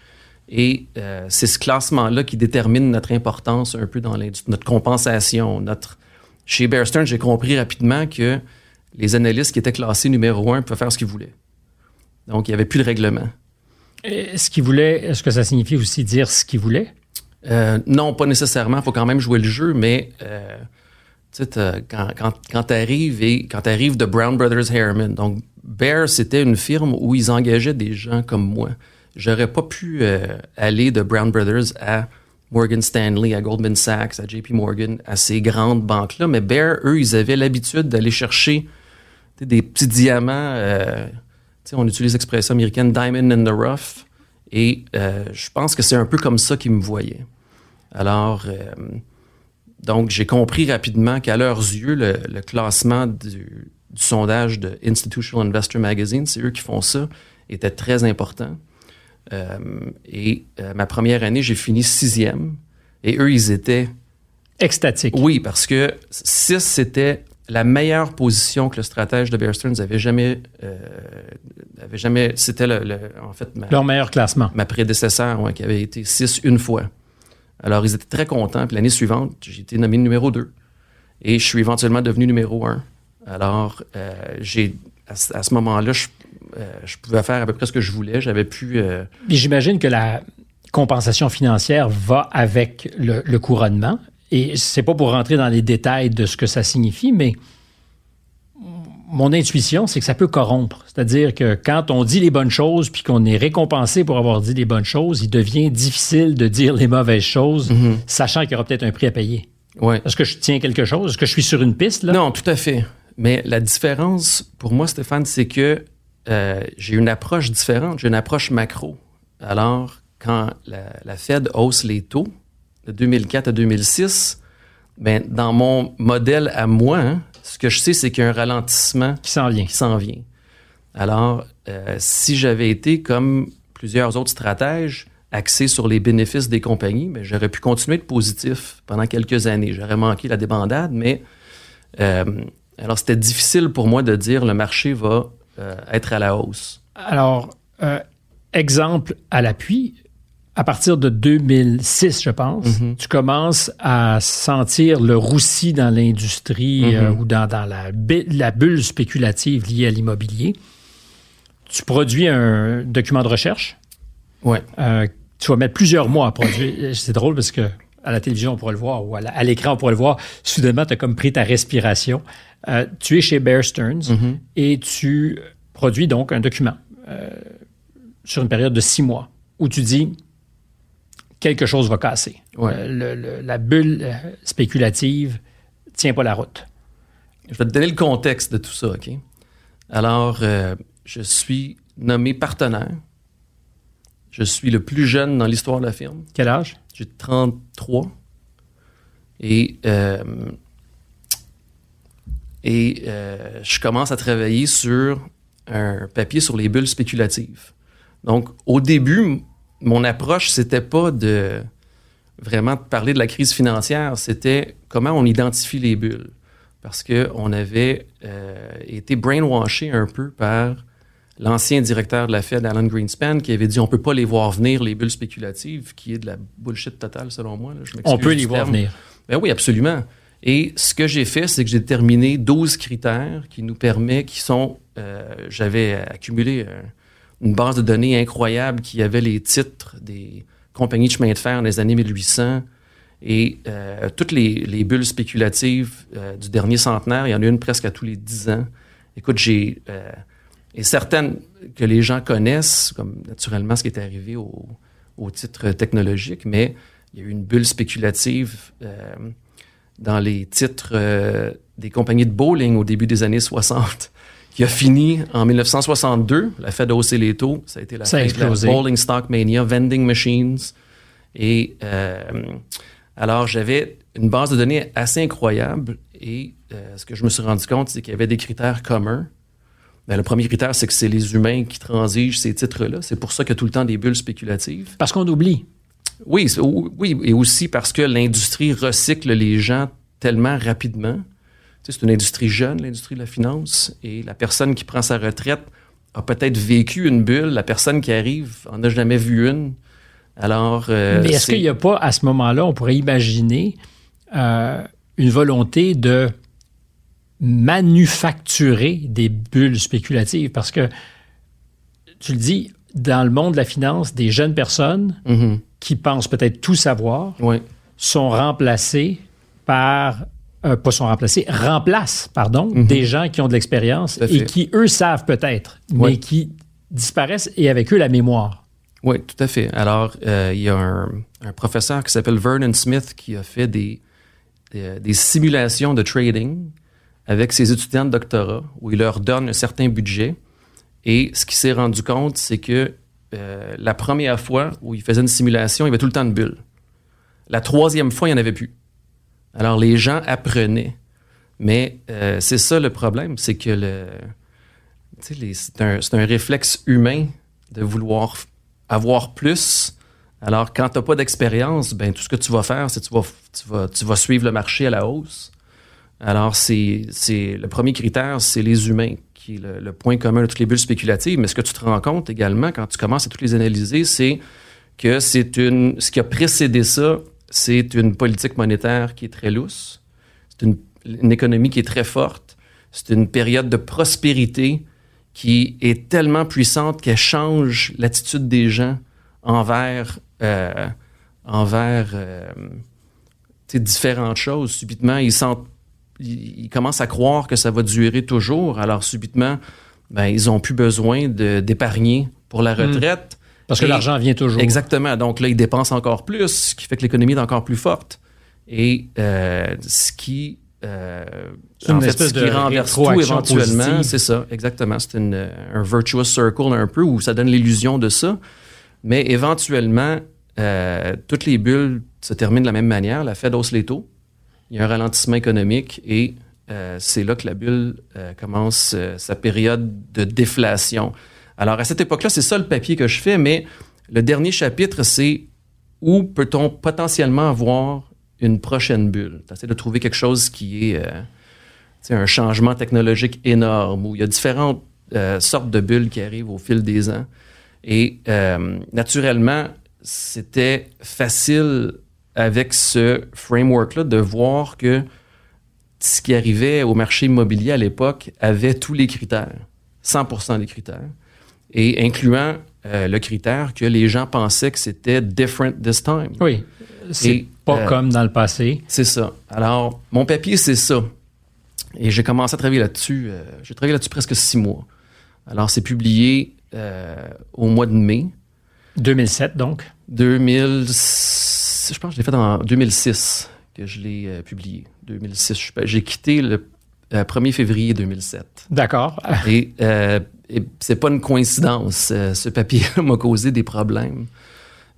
Et euh, c'est ce classement-là qui détermine notre importance un peu dans notre compensation. Notre... Chez Bear Stearns, j'ai compris rapidement que les analystes qui étaient classés numéro un pouvaient faire ce qu'ils voulaient. Donc, il n'y avait plus de règlement. Est-ce qu'ils voulaient, est-ce que ça signifie aussi dire ce qu'ils voulaient? Euh, non, pas nécessairement. Il faut quand même jouer le jeu, mais euh, quand, quand, tu arrives et quand de Brown Brothers Harriman, donc Bear, c'était une firme où ils engageaient des gens comme moi. J'aurais pas pu euh, aller de Brown Brothers à Morgan Stanley, à Goldman Sachs, à JP Morgan, à ces grandes banques-là. Mais Bear, eux, ils avaient l'habitude d'aller chercher des petits diamants. on utilise l'expression américaine diamond in the rough. Et je pense que c'est un peu comme ça qu'ils me voyaient. Alors, euh, donc, j'ai compris rapidement qu'à leurs yeux, le, classement du, sondage de Institutional Investor Magazine, c'est eux qui font ça, était très important. Euh, et euh, ma première année, j'ai fini sixième. Et eux, ils étaient... Extatiques. Oui, parce que six, c'était la meilleure position que le stratège de Bear Stearns avait jamais... avait jamais c'était le, en fait... Leur meilleur classement. Ma prédécesseur, qui avait été six une fois. Alors, ils étaient très contents. L'année suivante, j'ai été nommé numéro 2. Et je suis éventuellement devenu numéro 1. Alors, euh, j'ai à, ce moment-là, euh, je, pouvais faire à peu près ce que je voulais. J'avais pu. Euh, j'imagine que la compensation financière va avec le, couronnement. Et c'est pas pour rentrer dans les détails de ce que ça signifie, mais mon intuition, c'est que ça peut corrompre. C'est-à-dire que quand on dit les bonnes choses puis qu'on est récompensé pour avoir dit les bonnes choses, il devient difficile de dire les mauvaises choses, mhm. sachant qu'il y aura peut-être un prix à payer. Ouais. Est-ce que je tiens quelque chose? Est-ce que je suis sur une piste? Là? Non, tout à fait. Mais la différence pour moi, Stéphane, c'est que euh, j'ai une approche différente. J'ai une approche macro. Alors, quand la, Fed hausse les taux de 2004 à 2006, ben, dans mon modèle à moi, hein, ce que je sais, c'est qu'il y a un ralentissement qui s'en vient. Qui s'en vient. Alors, euh, si j'avais été comme plusieurs autres stratèges axés sur les bénéfices des compagnies, mais ben, j'aurais pu continuer de positif pendant quelques années. J'aurais manqué la débandade, mais euh, alors c'était difficile pour moi de dire le marché va euh, être à la hausse. Alors, exemple à l'appui, à partir de 2006, je pense, mhm. tu commences à sentir le roussi dans l'industrie euh, ou dans, la, la, bulle spéculative liée à l'immobilier. Tu produis un document de recherche. Ouais. Euh, tu vas mettre plusieurs mois à produire. C'est drôle parce que à la télévision, on pourrait le voir, ou à l'écran, on pourrait le voir. Soudainement, tu as comme pris ta respiration. Euh, tu es chez Bear Stearns mhm. et tu produis donc un document sur une période de six mois où tu dis quelque chose va casser. Euh, la bulle euh, spéculative tient pas la route. Je vais te donner le contexte de tout ça, OK? Alors, euh, je suis nommé partenaire Je suis le plus jeune dans l'histoire de la firme. Quel âge? J'ai 33. Et, euh, et euh, je commence à travailler sur un papier sur les bulles spéculatives. Donc, au début, mon approche, c'était pas de vraiment de parler de la crise financière, c'était comment on identifie les bulles. Parce qu'on avait euh, été brainwashé un peu par l'ancien directeur de la Fed, Alan Greenspan, qui avait dit on peut pas les voir venir, les bulles spéculatives, qui est de la bullshit totale selon moi. on peut les voir venir. Ben oui, absolument. Et ce que j'ai fait, c'est que j'ai déterminé 12 critères qui nous permettent, qui sont, euh, j'avais accumulé euh, une base de données incroyable qui avait les titres des compagnies de chemin de fer les années 1800 et euh, toutes les, bulles spéculatives du dernier centenaire, il y en a une presque à tous les 10 ans. Écoute, j'ai et certaines que les gens connaissent, comme naturellement ce qui est arrivé au, au titre technologique, mais il y a eu une bulle spéculative dans les titres euh, des compagnies de bowling au début des années 60, qui a fini en 1962. La Fed a haussé les taux. Ça a été la, ça Bowling Stock Mania, Vending Machines. Et euh, alors, j'avais une base de données assez incroyable. Et euh, ce que je me suis rendu compte, c'est qu'il y avait des critères communs. Ben, le premier critère, c'est que c'est les humains qui transigent ces titres-là. C'est pour ça qu'il y a tout le temps des bulles spéculatives. Parce qu'on oublie. Oui, oui, et aussi parce que l'industrie recycle les gens tellement rapidement. C'est une industrie jeune, l'industrie de la finance, et la personne qui prend sa retraite a peut-être vécu une bulle. La personne qui arrive en a jamais vu une. Alors, euh, mais est-ce qu'il n'y a pas à ce moment-là, on pourrait imaginer euh, une volonté de manufacturer des bulles spéculatives? Parce que tu le dis, dans le monde de la finance, des jeunes personnes mm-hmm qui pensent peut-être tout savoir sont remplacés par euh, pas sont remplacés, remplacent, pardon, mhm. des gens qui ont de l'expérience et qui, eux, savent peut-être, mais qui disparaissent et avec eux la mémoire. Oui, tout à fait. Alors, euh, il y a un, professeur qui s'appelle Vernon Smith qui a fait des, des, simulations de trading avec ses étudiants de doctorat où il leur donne un certain budget. Et ce qu'il s'est rendu compte, c'est que euh, la première fois où il faisait une simulation, il y avait tout le temps de bulles. La troisième fois, il n'y en avait plus. Alors, les gens apprenaient. Mais euh, c'est ça le problème, c'est que le, c'est un, un, réflexe humain de vouloir avoir plus. Alors, quand tu n'as pas d'expérience, ben, tout ce que tu vas faire, c'est que tu vas, tu, vas, tu vas suivre le marché à la hausse. Alors, c'est, le premier critère, c'est les humains qui est le, point commun de toutes les bulles spéculatives. Mais ce que tu te rends compte également quand tu commences à toutes les analyser, c'est que c'est une, ce qui a précédé ça, c'est une politique monétaire qui est très lousse. C'est une, économie qui est très forte. C'est une période de prospérité qui est tellement puissante qu'elle change l'attitude des gens envers, euh, envers euh, différentes choses. Subitement, ils sentent ils, commencent à croire que ça va durer toujours. Alors, subitement, ben, ils n'ont plus besoin d'épargner pour la hmm. retraite. Parce que l'argent vient toujours. Exactement. Donc là, ils dépensent encore plus, ce qui fait que l'économie est encore plus forte. Et euh, ce qui, euh, en fait, ce qui renverse tout éventuellement, c'est ça, exactement. C'est un virtuous circle un peu où ça donne l'illusion de ça. Mais éventuellement, euh, toutes les bulles se terminent de la même manière. La Fed hausse les taux il y a un ralentissement économique et euh, c'est là que la bulle euh, commence euh, sa période de déflation. Alors, à cette époque-là, c'est ça le papier que je fais, mais le dernier chapitre, c'est où peut-on potentiellement avoir une prochaine bulle? Tu de trouver quelque chose qui est un changement technologique énorme, où il y a différentes sortes de bulles qui arrivent au fil des ans. Et naturellement, c'était facile avec ce framework-là de voir que ce qui arrivait au marché immobilier à l'époque avait tous les critères, 100 des critères, et incluant euh, le critère que les gens pensaient que c'était different this time. Oui, c'est pas euh, comme dans le passé. C'est ça. Alors, mon papier, c'est ça. Et j'ai commencé à travailler là-dessus. Euh, j'ai travaillé là-dessus presque six mois. Alors, c'est publié au mois de mai. 2007, donc? 2006 je pense que je l'ai fait en 2006 que je l'ai publié. 2006. J'ai quitté le, le 1er février 2007. D'accord. Et, euh, et c'est pas une coïncidence. Euh, ce papier m'a causé des problèmes.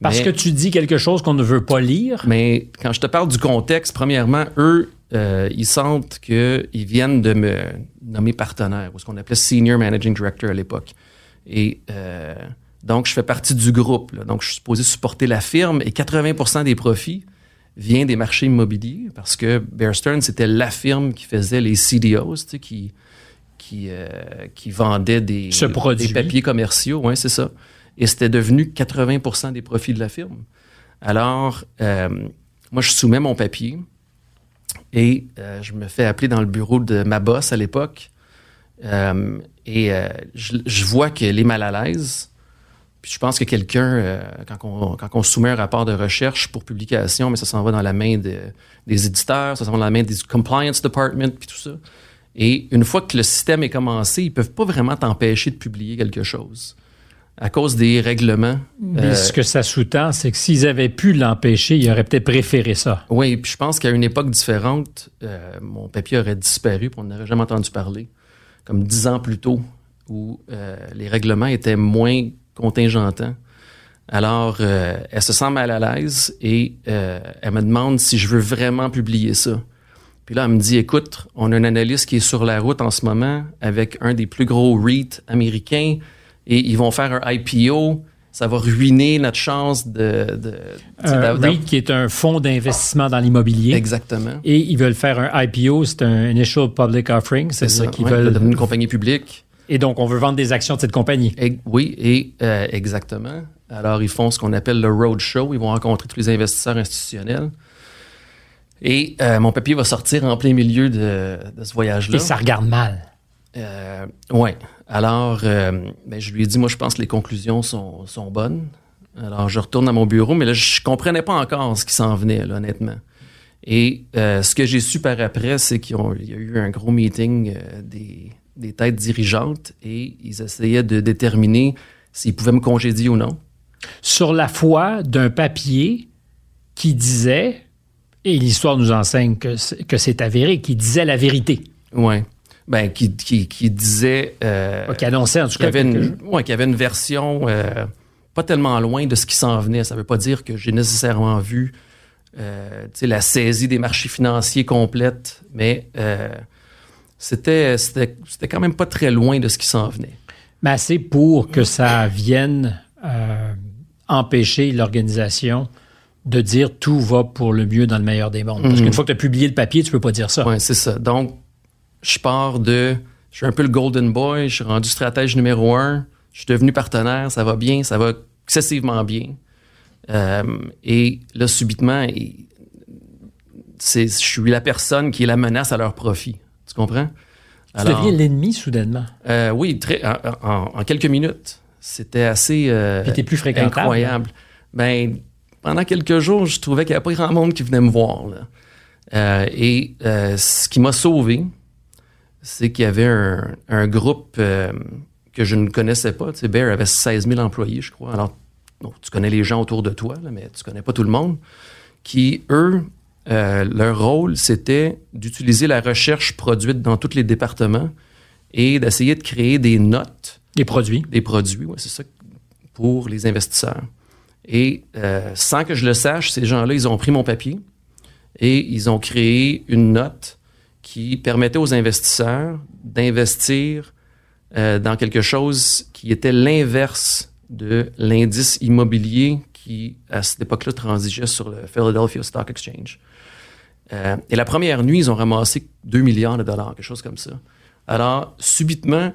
Parce Mais- que tu dis quelque chose qu'on ne veut pas lire. Mais quand je te parle du contexte, premièrement, eux, euh, ils sentent qu'ils viennent de me nommer partenaire, ou ce qu'on appelait Senior Managing Director à l'époque. Et euh, donc, je fais partie du groupe. là. Donc, je suis supposé supporter la firme et 80% des profits vient des marchés immobiliers parce que Bear Stearns, c'était la firme qui faisait les CDOs, tu sais, qui, qui, euh, qui vendait des, des papiers commerciaux. Oui, c'est ça. Et c'était devenu 80% des profits de la firme. Alors, euh, moi, je soumets mon papier et euh, je me fais appeler dans le bureau de ma boss à l'époque. Et je, je vois qu'elle est mal à l'aise. Puis je pense que quelqu'un, euh, quand, on, quand on soumet un rapport de recherche pour publication, mais ça s'en va dans la main de- des éditeurs, ça s'en va dans la main des compliance department, puis tout ça. Et une fois que le système est commencé, ils peuvent pas vraiment t'empêcher de publier quelque chose à cause des règlements. Mais Euh, ce que ça sous-tend, c'est que s'ils avaient pu l'empêcher, ils auraient peut-être préféré ça. Oui, puis je pense qu'à une époque différente, euh, mon papier aurait disparu, puis on n'aurait jamais entendu parler. Comme dix ans plus tôt, où euh, les règlements étaient moins contingentants. Alors, euh, elle se sent mal à l'aise et euh, elle me demande si je veux vraiment publier ça. Puis là, elle me dit, écoute, on a un analyste qui est sur la route en ce moment avec un des plus gros REIT américains et ils vont faire un IPO. Ça va ruiner notre chance de... de, de- REIT qui est un fonds d'investissement dans l'immobilier. Exactement. Et ils veulent faire un IPO, c'est un Initial Public Offering, C'est ça. qu'ils ouais, veulent... devenir une compagnie publique. Et donc, on veut vendre des actions de cette compagnie. Et- oui, et euh, exactement. Alors, ils font ce qu'on appelle le roadshow. Ils vont rencontrer tous les investisseurs institutionnels. Et euh, mon papier va sortir en plein milieu de, de ce voyage-là. Et ça regarde mal. Euh, ouais. Alors, euh, ben, je lui ai dit, moi, je pense que les conclusions sont, sont bonnes. Alors, je retourne à mon bureau, mais là, je comprenais pas encore ce qui s'en venait, là, honnêtement. Et ce que j'ai su par après, c'est qu'il y a eu un gros meeting des, des têtes dirigeantes et ils essayaient de déterminer s'ils pouvaient me congédier ou non. Sur la foi d'un papier qui disait, et l'histoire nous enseigne que c'est que c'est avéré, qui disait la vérité. Ouais. Ben, qui, qui, qui disait. euh, Qui annonçait en tout qu'il y cas. avait quelque une, ouais, qu'il y avait une version euh, pas tellement loin de ce qui s'en venait. Ça veut pas dire que j'ai nécessairement vu euh, la saisie des marchés financiers complète, mais c'était, c'était, c'était quand même pas très loin de ce qui s'en venait. mais assez pour que ça vienne euh, empêcher l'organisation de dire tout va pour le mieux dans le meilleur des mondes. Parce qu'une fois que tu as publié le papier, tu peux pas dire ça. Ouais, c'est ça. Donc, je pars de. Je suis un peu le golden boy, je suis rendu stratège numéro un, je suis devenu partenaire, ça va bien, ça va excessivement bien. Euh, et là, subitement, c'est, je suis la personne qui est la menace à leur profit. Tu comprends? Tu deviens l'ennemi soudainement. euh, oui, très, en, en- en quelques minutes. C'était assez euh, Puis plus incroyable. Ben, pendant quelques jours, je trouvais qu'il n'y avait pas grand monde qui venait me voir. là. Euh, et ce qui m'a sauvé, c'est qu'il y avait un, un groupe que je ne connaissais pas. Tu sais, Bear avait 16 000 employés, je crois. Alors, bon, tu connais les gens autour de toi, là, mais tu connais pas tout le monde. Qui, eux, euh, leur rôle, c'était d'utiliser la recherche produite dans tous les départements et d'essayer de créer des notes Les produits. des produits, ouais, c'est ça, pour les investisseurs. Et euh, sans que je le sache, ces gens-là, ils ont pris mon papier et ils ont créé une note qui permettait aux investisseurs d'investir euh, dans quelque chose qui était l'inverse de l'indice immobilier qui, à cette époque-là, transigeait sur le Philadelphia Stock Exchange. Euh, et la première nuit, ils ont ramassé 2 milliards de dollars, quelque chose comme ça. Alors, subitement,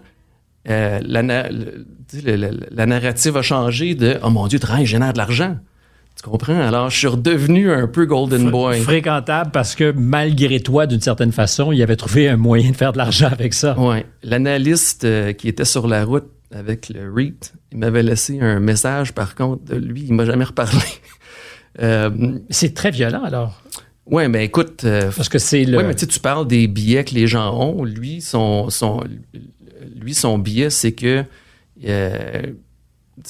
euh, la, na- le- tu sais, le- le- la narrative a changé de « Oh mon Dieu, travail génère de l'argent ». Tu comprends? Alors, je suis redevenu un peu Golden Boy. Fréquentable parce que malgré toi, d'une certaine façon, il avait trouvé un moyen de faire de l'argent avec ça. Ouais. L'analyste euh, qui était sur la route avec le REIT, il m'avait laissé un message, par contre, de lui, il m'a jamais reparlé. euh, C'est très violent alors. Ouais, mais écoute, euh, Parce que c'est le. Oui, mais tu sais, tu parles des billets que les gens ont. Lui, son, son, lui, son billet, c'est que euh,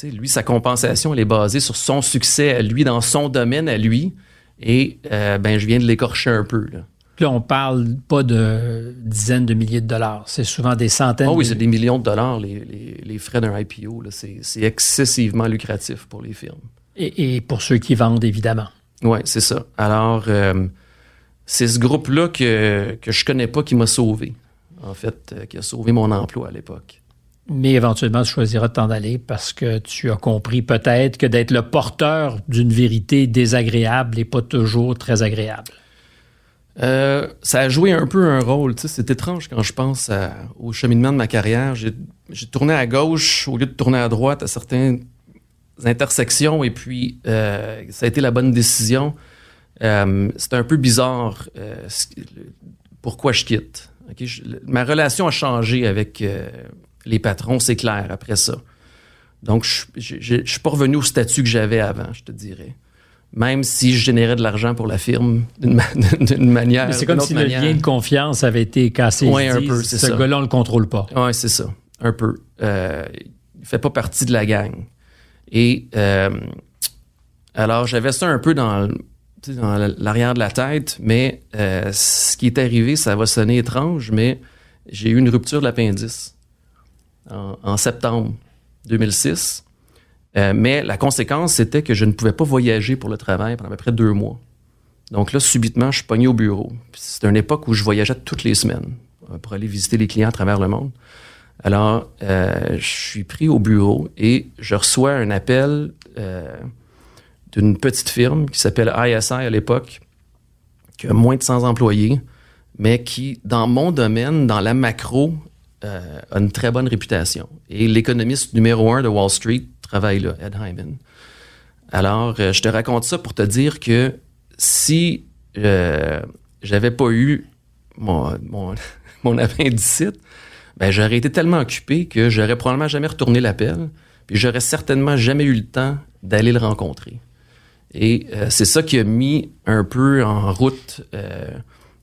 lui, sa compensation, elle est basée sur son succès à lui, dans son domaine à lui. Et euh, ben, je viens de l'écorcher un peu. Là. Puis là, on parle pas de dizaines de milliers de dollars. C'est souvent des centaines. Oh oui, de... c'est des millions de dollars, les, les, les frais d'un IPO. C'est excessivement lucratif pour les firmes. Et, et pour ceux qui vendent, évidemment. Oui, c'est ça. Alors, euh, c'est ce groupe-là que, que je connais pas qui m'a sauvé, en fait, euh, qui a sauvé mon emploi à l'époque. Mais éventuellement, tu choisiras de t'en aller parce que tu as compris peut-être que d'être le porteur d'une vérité désagréable n'est pas toujours très agréable. Euh, ça a joué un peu un rôle. C'est étrange quand je pense à, au cheminement de ma carrière. J'ai tourné à gauche au lieu de tourner à droite à certaines intersections et puis euh, ça a été la bonne décision. Euh, c'est un peu bizarre euh, pourquoi je quitte. Okay? Je, ma relation a changé avec les patrons, c'est clair, après ça. Donc, je ne suis pas revenu au statut que j'avais avant, je te dirais. Même si je générais de l'argent pour la firme d'une ma manière. Mais c'est comme si manière. le lien de confiance avait été cassé. Oui, un peu, c'est Ce gars-là, on le contrôle pas. Oui, c'est ça. Un peu. Il fait pas partie de la gang. Et euh, alors, j'avais ça un peu dans, l'arrière de la tête, mais euh, ce qui est arrivé, ça va sonner étrange, mais j'ai eu une rupture de l'appendice en, septembre 2006. Euh, mais la conséquence, c'était que je ne pouvais pas voyager pour le travail pendant à peu près deux mois. Donc là, subitement, je suis pogné au bureau. C'est une époque où je voyageais toutes les semaines pour aller visiter les clients à travers le monde. Alors, euh, je suis pris au bureau et je reçois un appel euh, d'une petite firme qui s'appelle ISI à l'époque, qui a moins de 100 employés, mais qui, dans mon domaine, dans la macro, euh, a une très bonne réputation. Et l'économiste numéro un de Wall Street travaille là, Ed Hyman. Alors, je te raconte ça pour te dire que si j'avais pas eu mon, mon, mon appendicite, ben, j'aurais été tellement occupé que j'aurais probablement jamais retourné l'appel, puis j'aurais certainement jamais eu le temps d'aller le rencontrer. Et euh, c'est ça qui a mis un peu en route euh,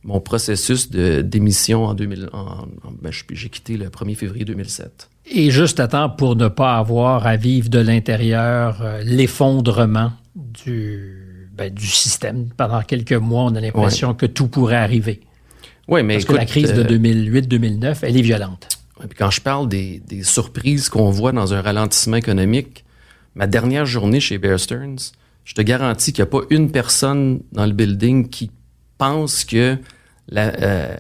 mon processus de démission en 2000. En, en, ben, j'ai quitté le 1er février 2007. Et juste à temps pour ne pas avoir à vivre de l'intérieur euh, l'effondrement du, ben, du système. Pendant quelques mois, on a l'impression ouais. que tout pourrait arriver. Oui, mais Parce écoute, que la crise de 2008-2009, elle est violente. Euh, quand je parle des, des surprises qu'on voit dans un ralentissement économique, ma dernière journée chez Bear Stearns, je te garantis qu'il n'y a pas une personne dans le building qui pense que, la, euh,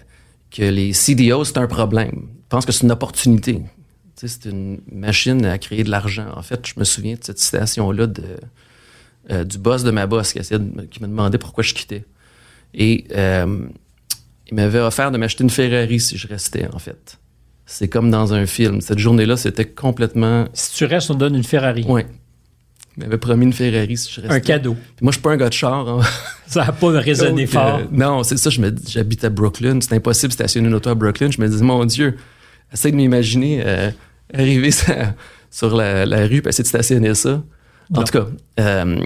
que les CDO, c'est un problème. Je pense que c'est une opportunité. Tu sais, c'est une machine à créer de l'argent. En fait, je me souviens de cette citation-là de, euh, du boss de ma boss qui, essayait de, qui me demandait pourquoi je quittais. Et euh, il m'avait offert de m'acheter une Ferrari si je restais, en fait. C'est comme dans un film. Cette journée-là, c'était complètement... Si tu restes, on te donne une Ferrari. Oui. Il m'avait promis une Ferrari si je restais. Un cadeau. Puis moi, je suis pas un gars de char. Hein. Ça n'a pas résonné Donc, fort. euh, non, c'est ça. J'habite à Brooklyn. C'est impossible de stationner une auto à Brooklyn. Je me dis, mon Dieu, essaye de m'imaginer euh, arriver sur la, la rue et essayer de stationner ça. En Non. tout cas, euh,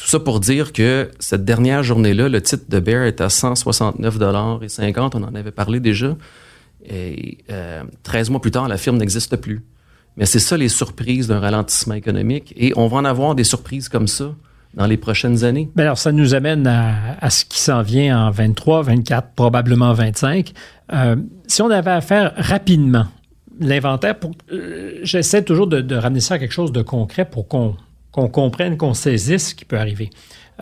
tout ça pour dire que cette dernière journée-là, le titre de Bear est à 169,50 On en avait parlé déjà. Et euh, 13 mois plus tard, la firme n'existe plus. Mais c'est ça les surprises d'un ralentissement économique. Et on va en avoir des surprises comme ça dans les prochaines années. Ben alors, ça nous amène à, ce qui s'en vient en 23, 24, probablement 25. Euh, si on avait à faire rapidement l'inventaire, euh, j'essaie toujours de, de, ramener ça à quelque chose de concret pour qu'on qu'on comprenne, qu'on saisisse ce qui peut arriver.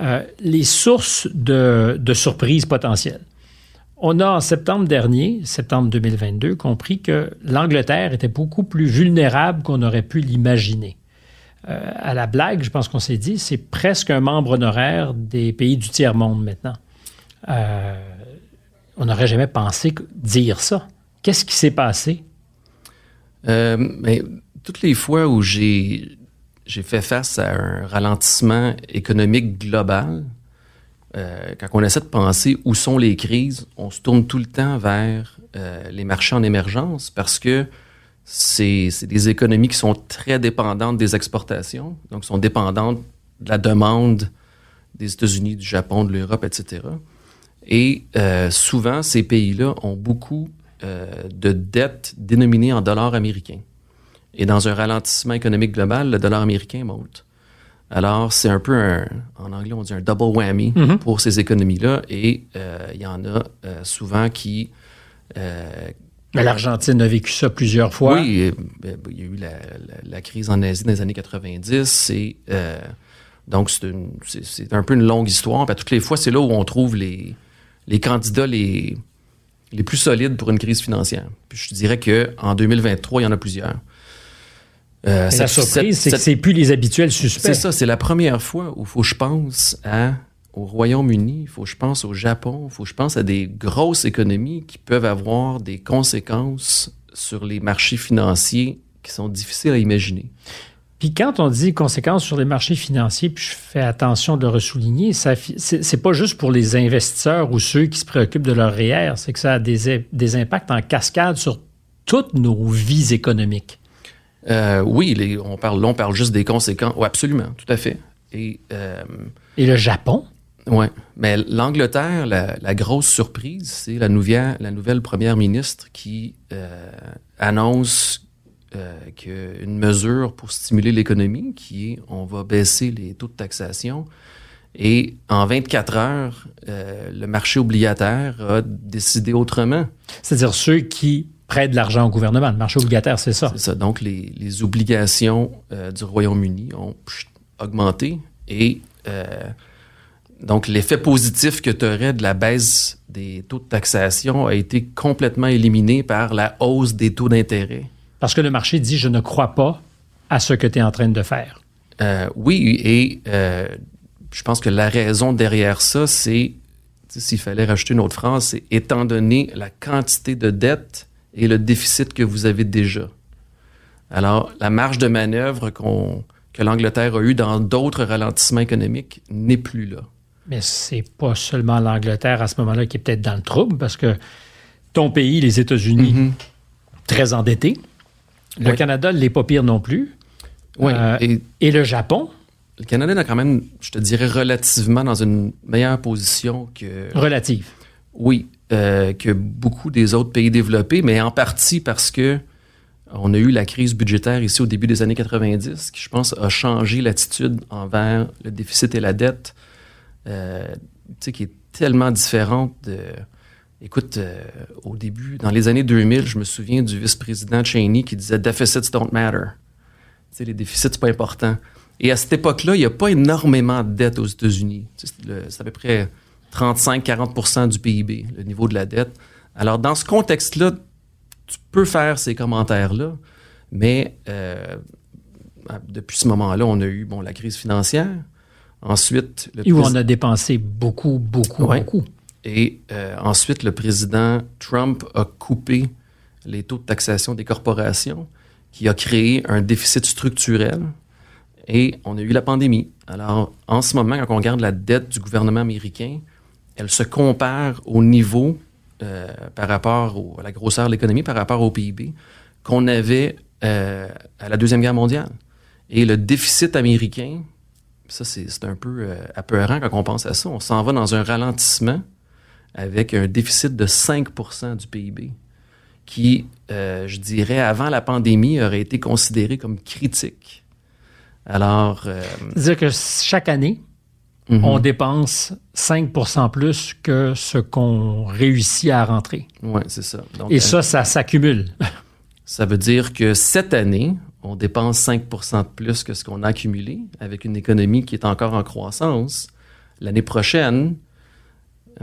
Euh, les sources de, de surprises potentielles. On a en septembre dernier, septembre 2022, compris que l'Angleterre était beaucoup plus vulnérable qu'on aurait pu l'imaginer. Euh, à la blague, je pense qu'on s'est dit, c'est presque un membre honoraire des pays du tiers-monde maintenant. Euh, on n'aurait jamais pensé dire ça. Qu'est-ce qui s'est passé? Euh, toutes les fois où j'ai j'ai fait face à un ralentissement économique global, euh, quand on essaie de penser où sont les crises, on se tourne tout le temps vers euh, les marchés en émergence parce que c'est des économies qui sont très dépendantes des exportations, donc sont dépendantes de la demande des États-Unis, du Japon, de l'Europe, etc. Et euh, souvent, ces pays-là ont beaucoup de dettes dénominées en dollars américains. Et dans un ralentissement économique global, le dollar américain monte. Alors, c'est un peu un, en anglais, on dit un double whammy Mhm. pour ces économies-là. Et euh, il y en a euh, souvent qui. euh, Mais L'Argentine a vécu ça plusieurs fois. Oui, ben, il y a eu la, la- la crise en Asie dans les années 90. Et, donc, c'est un peu une longue histoire. Puis à toutes les fois, c'est là où on trouve les, les candidats les, les plus solides pour une crise financière. Puis je dirais qu'en 2023, il y en a plusieurs. Euh, Mais cette- la surprise, c'est que c'est plus les habituels suspects. c'est ça, c'est la première fois où il faut que je pense à, au Royaume-Uni, il faut que je pense au Japon, il faut que je pense à des grosses économies qui peuvent avoir des conséquences sur les marchés financiers qui sont difficiles à imaginer. Puis quand on dit conséquences sur les marchés financiers, puis je fais attention de le ressouligner, ça c'est c'est pas juste pour les investisseurs ou ceux qui se préoccupent de leur REER, c'est que ça a des, des impacts en cascade sur toutes nos vies économiques. Euh, oui, les- on, parle, là, on parle juste des conséquences. Oui, absolument, tout à fait. Et, euh, Et le Japon, ouais. Mais l'Angleterre, la, la grosse surprise, c'est la nouvelle, la nouvelle première ministre qui euh, annonce qu'une mesure pour stimuler l'économie, qui est on va baisser les taux de taxation. Et en 24 heures, le marché obligataire a décidé autrement. c'est-à-dire ceux qui prêtent de l'argent au gouvernement, le marché obligataire, c'est ça. C'est ça. Donc, les, les obligations euh, du Royaume-Uni ont augmenté et euh, donc l'effet positif que tu aurais de la baisse des taux de taxation a été complètement éliminé par la hausse des taux d'intérêt. Parce que le marché dit je ne crois pas à ce que tu es en train de faire. Euh, oui, et je pense que la raison derrière ça, c'est, s'il fallait rajouter une autre phrase, c'est étant donné la quantité de dette et le déficit que vous avez déjà. Alors, la marge de manœuvre qu'on, que l'Angleterre a eue dans d'autres ralentissements économiques n'est plus là. Mais c'est pas seulement l'Angleterre à ce moment-là qui est peut-être dans le trouble, parce que ton pays, les États-Unis, très endetté. Le Oui. Canada l'est pas pire non plus. Oui, Euh, et Et le Japon, le Canada est quand même, je te dirais, relativement dans une meilleure position que, relative. Oui, euh, que beaucoup des autres pays développés, mais en partie parce que on a eu la crise budgétaire ici au début des années 90, qui, je pense, a changé l'attitude envers le déficit et la dette, euh, qui est tellement différente de... Écoute, euh, au début, dans les années 2000, je me souviens du vice-président Cheney qui disait « Deficits don't matter ». Les déficits, c'est pas important. Et à cette époque-là, il n'y a pas énormément de dette aux États-Unis. C'est à peu près 35-40% du PIB, le niveau de la dette. Alors, dans ce contexte-là, tu peux faire ces commentaires-là, mais euh, depuis ce moment-là, on a eu bon, la crise financière. Ensuite, le Et où on a dépensé beaucoup, beaucoup, Ouais. beaucoup. et euh, ensuite, le président Trump a coupé les taux de taxation des corporations, qui a créé un déficit structurel. Et on a eu la pandémie. Alors, en ce moment, quand on regarde la dette du gouvernement américain, elle se compare au niveau euh, par rapport à la grosseur de l'économie, par rapport au PIB, qu'on avait euh, à la Deuxième Guerre mondiale. Et le déficit américain, ça, c'est un peu euh, apeurant quand on pense à ça. On s'en va dans un ralentissement avec un déficit de 5% du PIB qui, euh, je dirais, avant la pandémie, aurait été considéré comme critique. Alors, C'est-à-dire que chaque année, mhm. on dépense 5% plus que ce qu'on réussit à rentrer. ouais, c'est ça. Donc, Et euh, ça, ça s'accumule. Ça veut dire que cette année, on dépense 5 de plus que ce qu'on a accumulé avec une économie qui est encore en croissance. L'année prochaine,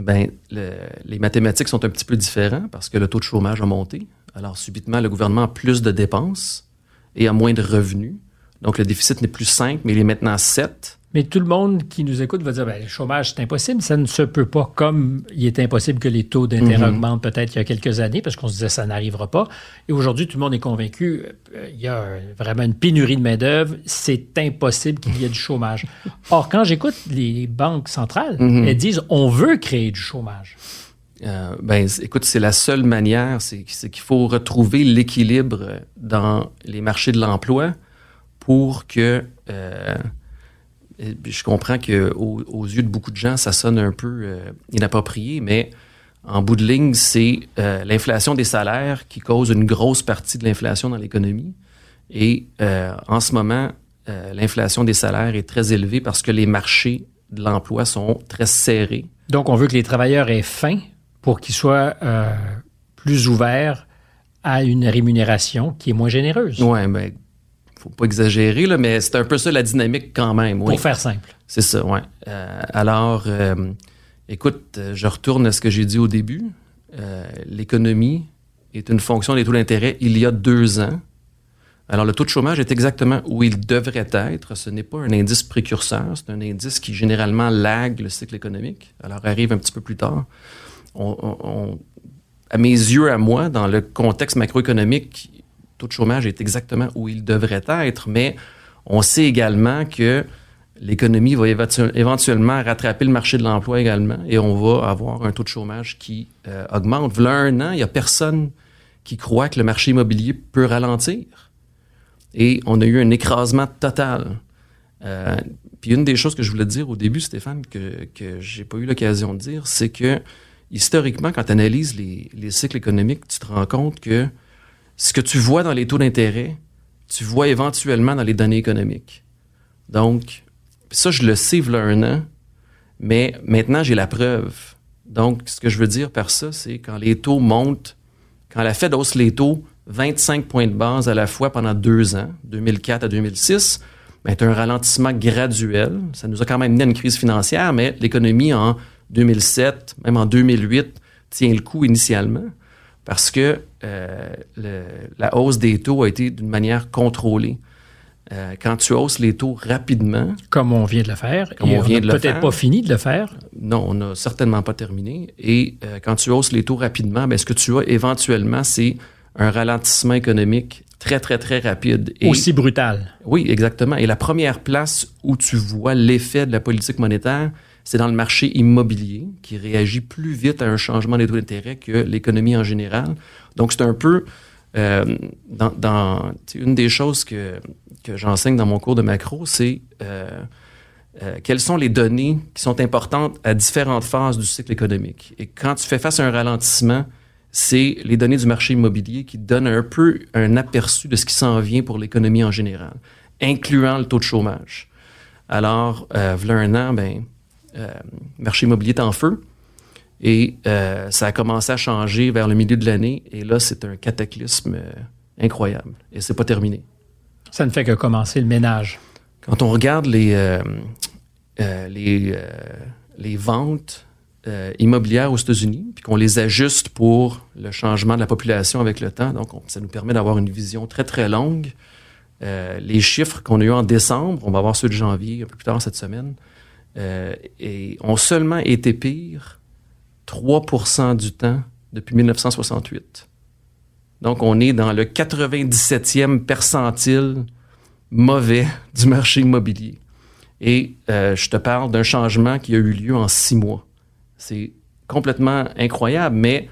ben, le- les mathématiques sont un petit peu différentes parce que le taux de chômage a monté. Alors, subitement, le gouvernement a plus de dépenses et a moins de revenus. Donc, le déficit n'est plus 5, mais il est maintenant 7. Mais tout le monde qui nous écoute va dire ben, le chômage, c'est impossible. Ça ne se peut pas comme il est impossible que les taux d'intérêt Mhm. augmentent peut-être il y a quelques années parce qu'on se disait ça n'arrivera pas. Et aujourd'hui, tout le monde est convaincu euh, il y a vraiment une pénurie de main-d'œuvre. C'est impossible qu'il y ait du chômage. Or, quand j'écoute les banques centrales, Mhm. elles disent on veut créer du chômage. Euh, ben, écoute, c'est la seule manière, c'est qu'il faut retrouver l'équilibre dans les marchés de l'emploi pour que. euh, je comprends que aux, yeux de beaucoup de gens, ça sonne un peu euh, inapproprié, mais en bout de ligne, c'est euh, l'inflation des salaires qui cause une grosse partie de l'inflation dans l'économie. Et euh, en ce moment, l'inflation des salaires est très élevée parce que les marchés de l'emploi sont très serrés. Donc, on veut que les travailleurs aient faim pour qu'ils soient plus ouverts à une rémunération qui est moins généreuse. Oui, mais faut pas exagérer, là, mais c'est un peu ça la dynamique quand même. Pour faire simple. C'est ça, oui. Euh, alors, euh, écoute, je retourne à ce que j'ai dit au début. L'économie est une fonction des taux d'intérêt il y a deux ans. Alors, le taux de chômage est exactement où il devrait être. Ce n'est pas un indice précurseur, c'est un indice qui généralement lague le cycle économique. Alors, arrive un petit peu plus tard. On, à mes yeux, à moi, dans le contexte macroéconomique, taux de chômage est exactement où il devrait être, mais on sait également que l'économie va éventuellement rattraper le marché de l'emploi également et on va avoir un taux de chômage qui euh, augmente. Voilà un an, il n'y a personne qui croit que le marché immobilier peut ralentir et on a eu un écrasement total. Euh, puis une des choses que je voulais dire au début, Stéphane, que, que j'ai pas eu l'occasion de dire, c'est que historiquement, quand tu analyses les, les, cycles économiques, tu te rends compte que ce que tu vois dans les taux d'intérêt, tu vois éventuellement dans les données économiques. Donc, ça, je le sais il un an, mais maintenant, j'ai la preuve. Donc, ce que je veux dire par ça, c'est quand les taux montent, quand la Fed hausse les taux, 25 points de base à la fois pendant deux ans, 2004 à 2006, ben, un ralentissement graduel. Ça nous a quand même mené à une crise financière, mais l'économie en 2007, même en 2008, tient le coup initialement parce que euh, la hausse des taux a été d'une manière contrôlée. Euh, quand tu hausses les taux rapidement. Comme on vient de le faire. Comme on vient de le faire. Peut-être pas fini de le faire. Non, on n'a certainement pas terminé. Et euh, quand tu hausses les taux rapidement, ben, ce que tu as éventuellement, c'est un ralentissement économique très, très, très rapide. Et, Aussi brutal. Oui, exactement. Et la première place où tu vois l'effet de la politique monétaire, c'est dans le marché immobilier qui réagit plus vite à un changement des taux d'intérêt que l'économie en général. Donc, c'est un peu euh, dans, une des choses que, que j'enseigne dans mon cours de macro, c'est euh, euh, quelles sont les données qui sont importantes à différentes phases du cycle économique. Et quand tu fais face à un ralentissement, c'est les données du marché immobilier qui donnent un peu un aperçu de ce qui s'en vient pour l'économie en général, incluant le taux de chômage. Alors, voilà un an, ben, marché immobilier est en feu et euh, ça a commencé à changer vers le milieu de l'année et là, c'est un cataclysme euh, incroyable et c'est pas terminé. Ça ne fait que commencer le ménage. Quand on regarde les, les, les ventes euh, immobilières aux États-Unis, puis qu'on les ajuste pour le changement de la population avec le temps. Donc, ça nous permet d'avoir une vision très, très longue. Euh, les chiffres qu'on a eu en décembre, on va voir ceux de janvier un peu plus tard cette semaine, euh, et ont seulement été pires 3 du temps depuis 1968. Donc, on est dans le 97e percentile mauvais du marché immobilier. Et je te parle d'un changement qui a eu lieu en six mois. C'est complètement incroyable, mais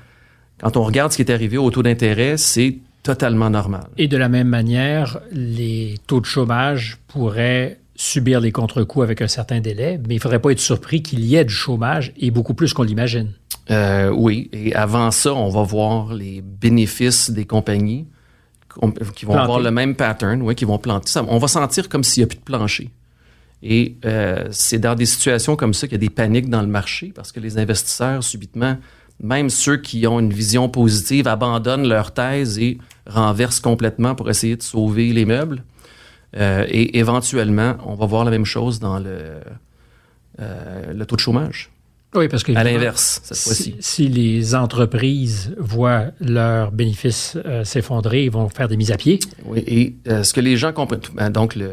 quand on regarde ce qui est arrivé au taux d'intérêt, c'est totalement normal. Et de la même manière, les taux de chômage pourraient subir les contre-coups avec un certain délai, mais il ne faudrait pas être surpris qu'il y ait du chômage et beaucoup plus qu'on l'imagine. Euh, oui, et avant ça, on va voir les bénéfices des compagnies qui vont avoir le même pattern, oui, qui vont planter. Ça, on va sentir comme s'il n'y a plus de plancher. Et euh, c'est dans des situations comme ça qu'il y a des paniques dans le marché parce que les investisseurs, subitement, même ceux qui ont une vision positive, abandonnent leur thèse et renversent complètement pour essayer de sauver les meubles. Euh, et éventuellement, on va voir la même chose dans le, euh, le taux de chômage. Oui, parce que. À l'inverse, cette fois-ci. Si, les entreprises voient leurs bénéfices euh, s'effondrer, ils vont faire des mises à pied. Oui, et euh, ce que les gens comprennent. Ben, donc, le,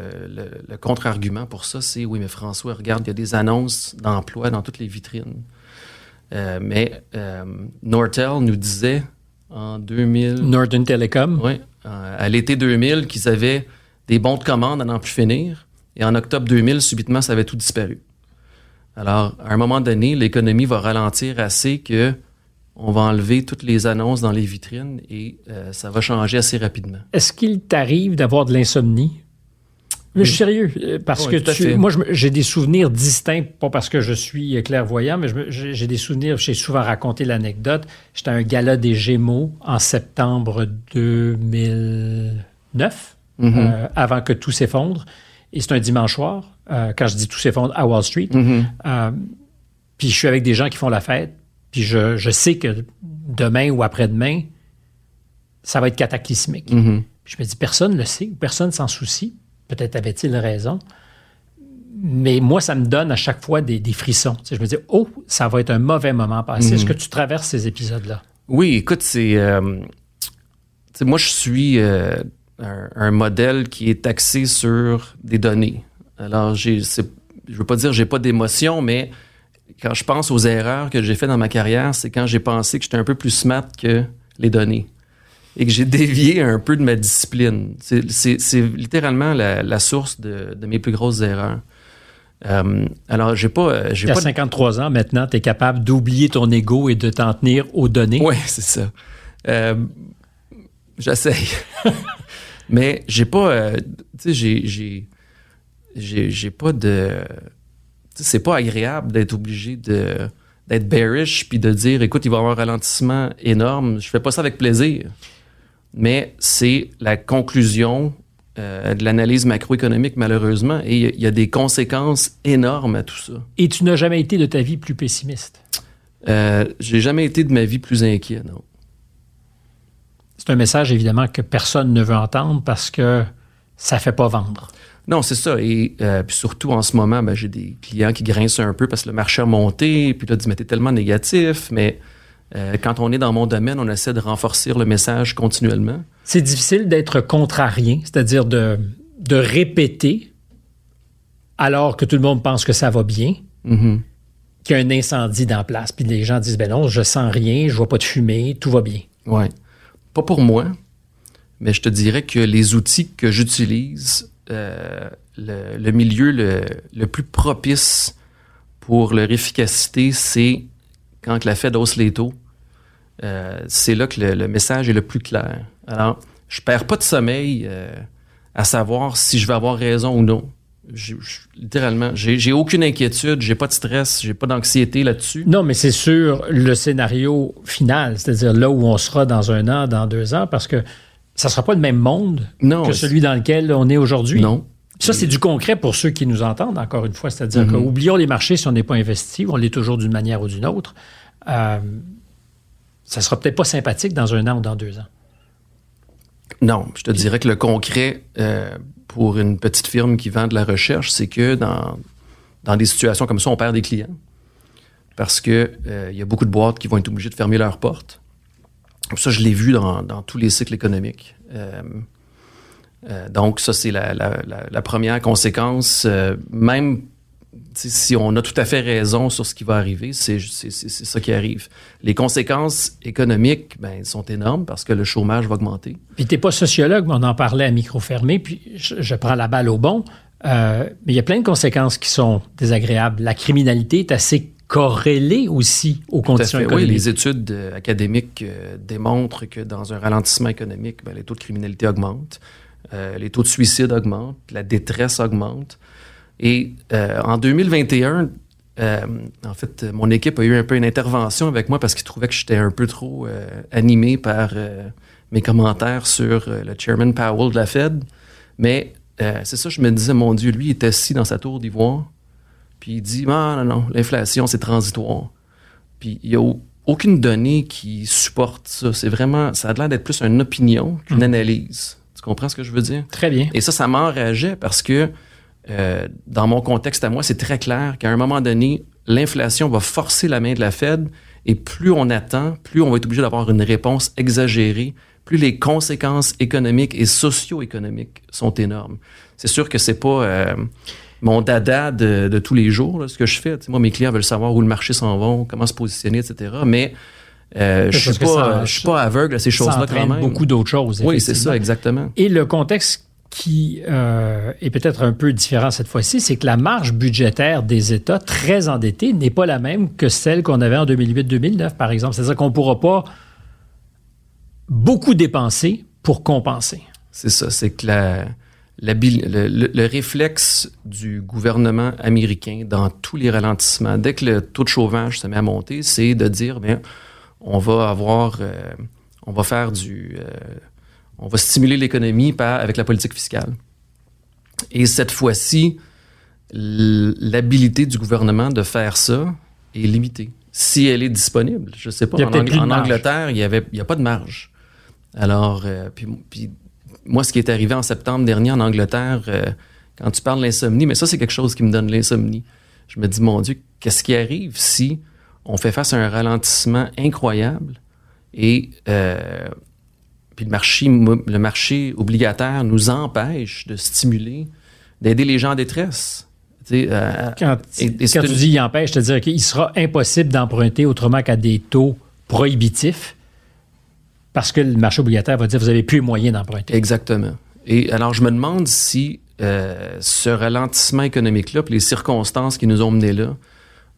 contre-argument pour ça, c'est oui, mais François, regarde, il y a des annonces d'emploi dans toutes les vitrines. Euh, mais Nortel nous disait en 2000. Northern Telecom. Oui, à l'été 2000, qu'ils avaient des bons de commande à n'en plus finir. Et en octobre 2000, subitement, ça avait tout disparu. Alors, à un moment donné, l'économie va ralentir assez que on va enlever toutes les annonces dans les vitrines et euh, ça va changer assez rapidement. Est-ce qu'il t'arrive d'avoir de l'insomnie? Je suis sérieux, euh, parce que moi, j'ai des souvenirs distincts, pas parce que je suis clairvoyant, mais j'ai des souvenirs, j'ai souvent raconté l'anecdote. J'étais à un gala des Gémeaux en septembre 2009, mm-hmm. euh, avant que tout s'effondre. et c'est un dimanche soir, euh, quand je dis tout s'effondre à Wall Street, Mhm. euh, puis je suis avec des gens qui font la fête, puis je, je sais que demain ou après-demain, ça va être cataclysmique. Mhm. Je me dis, personne ne le sait, ou personne s'en soucie. Peut-être avait-il raison. Mais moi, ça me donne à chaque fois des, des frissons. Tu sais, je me dis, oh, ça va être un mauvais moment passé. Est-ce que tu traverses ces épisodes-là? Oui, écoute, c'est. euh, tu sais, moi, je suis euh, un, un modèle qui est axé sur des données. Alors, je veux pas dire j'ai pas d'émotion, mais quand je pense aux erreurs que j'ai fait dans ma carrière, c'est quand j'ai pensé que j'étais un peu plus smart que les données et que j'ai dévié un peu de ma discipline. C'est, littéralement la, la source de, de mes plus grosses erreurs. Euh, alors, j'ai pas, euh, j'ai pas 53 ans maintenant, tu es capable d'oublier ton ego et de t'en tenir aux données. Oui, c'est ça. Euh, J'essaye. Mais j'ai pas. euh, tu sais, j'ai- j'ai. J'ai j'ai pas de. tu sais, C'est pas agréable d'être obligé de d'être bearish puis de dire écoute, il va y avoir un ralentissement énorme. Je fais pas ça avec plaisir. Mais c'est la conclusion euh, de l'analyse macroéconomique, malheureusement. Et il y a- il y, a des conséquences énormes à tout ça. Et tu n'as jamais été de ta vie plus pessimiste? Euh, J'ai jamais été de ma vie plus inquiet, non. C'est un message, évidemment, que personne ne veut entendre parce que ça fait pas vendre. Non, c'est ça. Et euh, puis surtout en ce moment, ben, j'ai des clients qui grincent un peu parce que le marché a monté. Puis là, disent, mais t'es tellement négatif. Mais euh, quand on est dans mon domaine, on essaie de renforcer le message continuellement. C'est difficile d'être contrarien, c'est-à-dire de, de répéter alors que tout le monde pense que ça va bien, Mhm. qu'il y a un incendie dans la place. Puis les gens disent, ben non, je sens rien, je vois pas de fumée, tout va bien. Ouais. Pas pour moi, mais je te dirais que les outils que j'utilise, euh, le, le milieu le, le plus propice pour leur efficacité, c'est quand la Fed hausse les taux. Euh, c'est là que le, le message est le plus clair. Alors, je perds pas de sommeil euh, à savoir si je vais avoir raison ou non. Littéralement, j'ai aucune inquiétude, j'ai pas de stress, j'ai pas d'anxiété là-dessus. Non, mais c'est sur le scénario final, c'est-à-dire là où on sera dans un an, dans deux ans, parce que ça sera pas le même monde Non, que celui dans lequel on est aujourd'hui. non. Ça, c'est du concret pour ceux qui nous entendent, encore une fois. C'est-à-dire Mhm. que oublions les marchés si on n'est pas investi, on l'est toujours d'une manière ou d'une autre. Euh, ça sera peut-être pas sympathique dans un an ou dans deux ans. Non, je te dirais que le concret euh, pour une petite firme qui vend de la recherche, c'est que dans, dans des situations comme ça, on perd des clients. Parce que euh, y a beaucoup de boîtes qui vont être obligées de fermer leurs portes. Ça, je l'ai vu dans, dans tous les cycles économiques. Euh, euh, donc, ça, c'est la, la- la- la première conséquence. Même si on a tout à fait raison sur ce qui va arriver, c'est ça qui arrive. Les conséquences économiques ben, sont énormes parce que le chômage va augmenter. Puis t'es pas sociologue, mais on en parlait à micro fermé, puis je, je prends la balle au bon. Euh, mais il y a plein de conséquences qui sont désagréables. La criminalité est assez corrélée aussi aux Tout à conditions fait. Oui, économiques. les études euh, académiques euh, démontrent que dans un ralentissement économique, ben, les taux de criminalité augmentent, euh, les taux de suicide augmentent, la détresse augmente. Et euh, en 2021, euh, en fait, mon équipe a eu un peu une intervention avec moi parce qu'ils trouvaient que j'étais un peu trop euh, animé par mes commentaires sur le chairman Powell de la Fed. Mais c'est ça, je me disais, mon Dieu, lui, il est assis dans sa tour d'ivoire, puis il dit, ah, non, non, l'inflation, c'est transitoire. Puis il n'y a au- aucune donnée qui supporte ça. C'est vraiment, ça a l'air d'être plus une opinion qu'une Mm. analyse. Tu comprends ce que je veux dire? Très bien. Et ça, ça m'enrageait parce que euh, dans mon contexte à moi, c'est très clair qu'à un moment donné, l'inflation va forcer la main de la Fed et plus on attend, plus on va être obligé d'avoir une réponse exagérée, plus les conséquences économiques et socio-économiques sont énormes. C'est sûr que c'est pas euh, mon dada de, de tous les jours, là, ce que je fais. Moi, mes clients veulent savoir où le marché s'en va, comment se positionner, etc. Mais euh, je suis ça- je suis pas aveugle à ces choses-là quand même. beaucoup d'autres choses. oui, c'est ça, exactement. Et le contexte qui euh, est peut-être un peu différent cette fois-ci, c'est que la marge budgétaire des États très endettés n'est pas la même que celle qu'on avait en 2008-2009, par exemple. C'est-à-dire qu'on ne pourra pas beaucoup dépenser pour compenser. C'est ça, c'est que le réflexe du gouvernement américain dans tous les ralentissements, dès que le taux de chômage se met à monter, c'est de dire, bien, on va avoir, euh, on va faire du, euh, on va stimuler l'économie avec la politique fiscale. Et cette fois-ci, l'habilité du gouvernement de faire ça est limitée. Si elle est disponible, je ne sais pas. En, Angleterre, il n'y il a pas de marge. Alors, euh, puis, moi, ce qui est arrivé en septembre dernier en Angleterre, euh, quand tu parles de l'insomnie, mais ça, c'est quelque chose qui me donne l'insomnie. Je me dis, mon Dieu, qu'est-ce qui arrive si on fait face à un ralentissement incroyable et euh, puis le marché, le marché obligataire nous empêche de stimuler, d'aider les gens en détresse. quand, tu dis il empêche, c'est-à-dire qu'il sera impossible d'emprunter autrement qu'à des taux prohibitifs parce que le marché obligataire va dire vous n'avez plus les moyens d'emprunter. Exactement. Et alors, je me demande si euh, ce ralentissement économique-là, puis les circonstances qui nous ont menés là,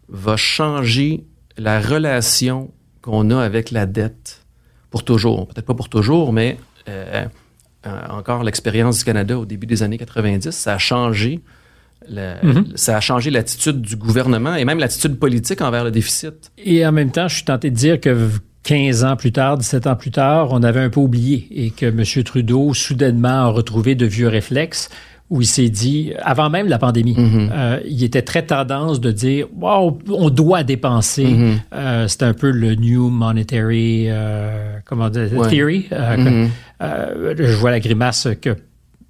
va changer la relation qu'on a avec la dette pour toujours. Peut-être pas pour toujours, mais euh, euh, encore l'expérience du Canada au début des années 90, ça a changé. Mm-hmm. Ça a changé l'attitude du gouvernement et même l'attitude politique envers le déficit. Et en même temps, je suis tenté de dire que 15 ans plus tard, 17 ans plus tard, on avait un peu oublié et que M. Trudeau, soudainement, a retrouvé de vieux réflexes où il s'est dit, avant même la pandémie, mm-hmm. euh, il était très tendance de dire, wow, on doit dépenser. Mm-hmm. Euh, c'est un peu le New Monetary euh, comment dire, Theory. Mm-hmm. je vois la grimace que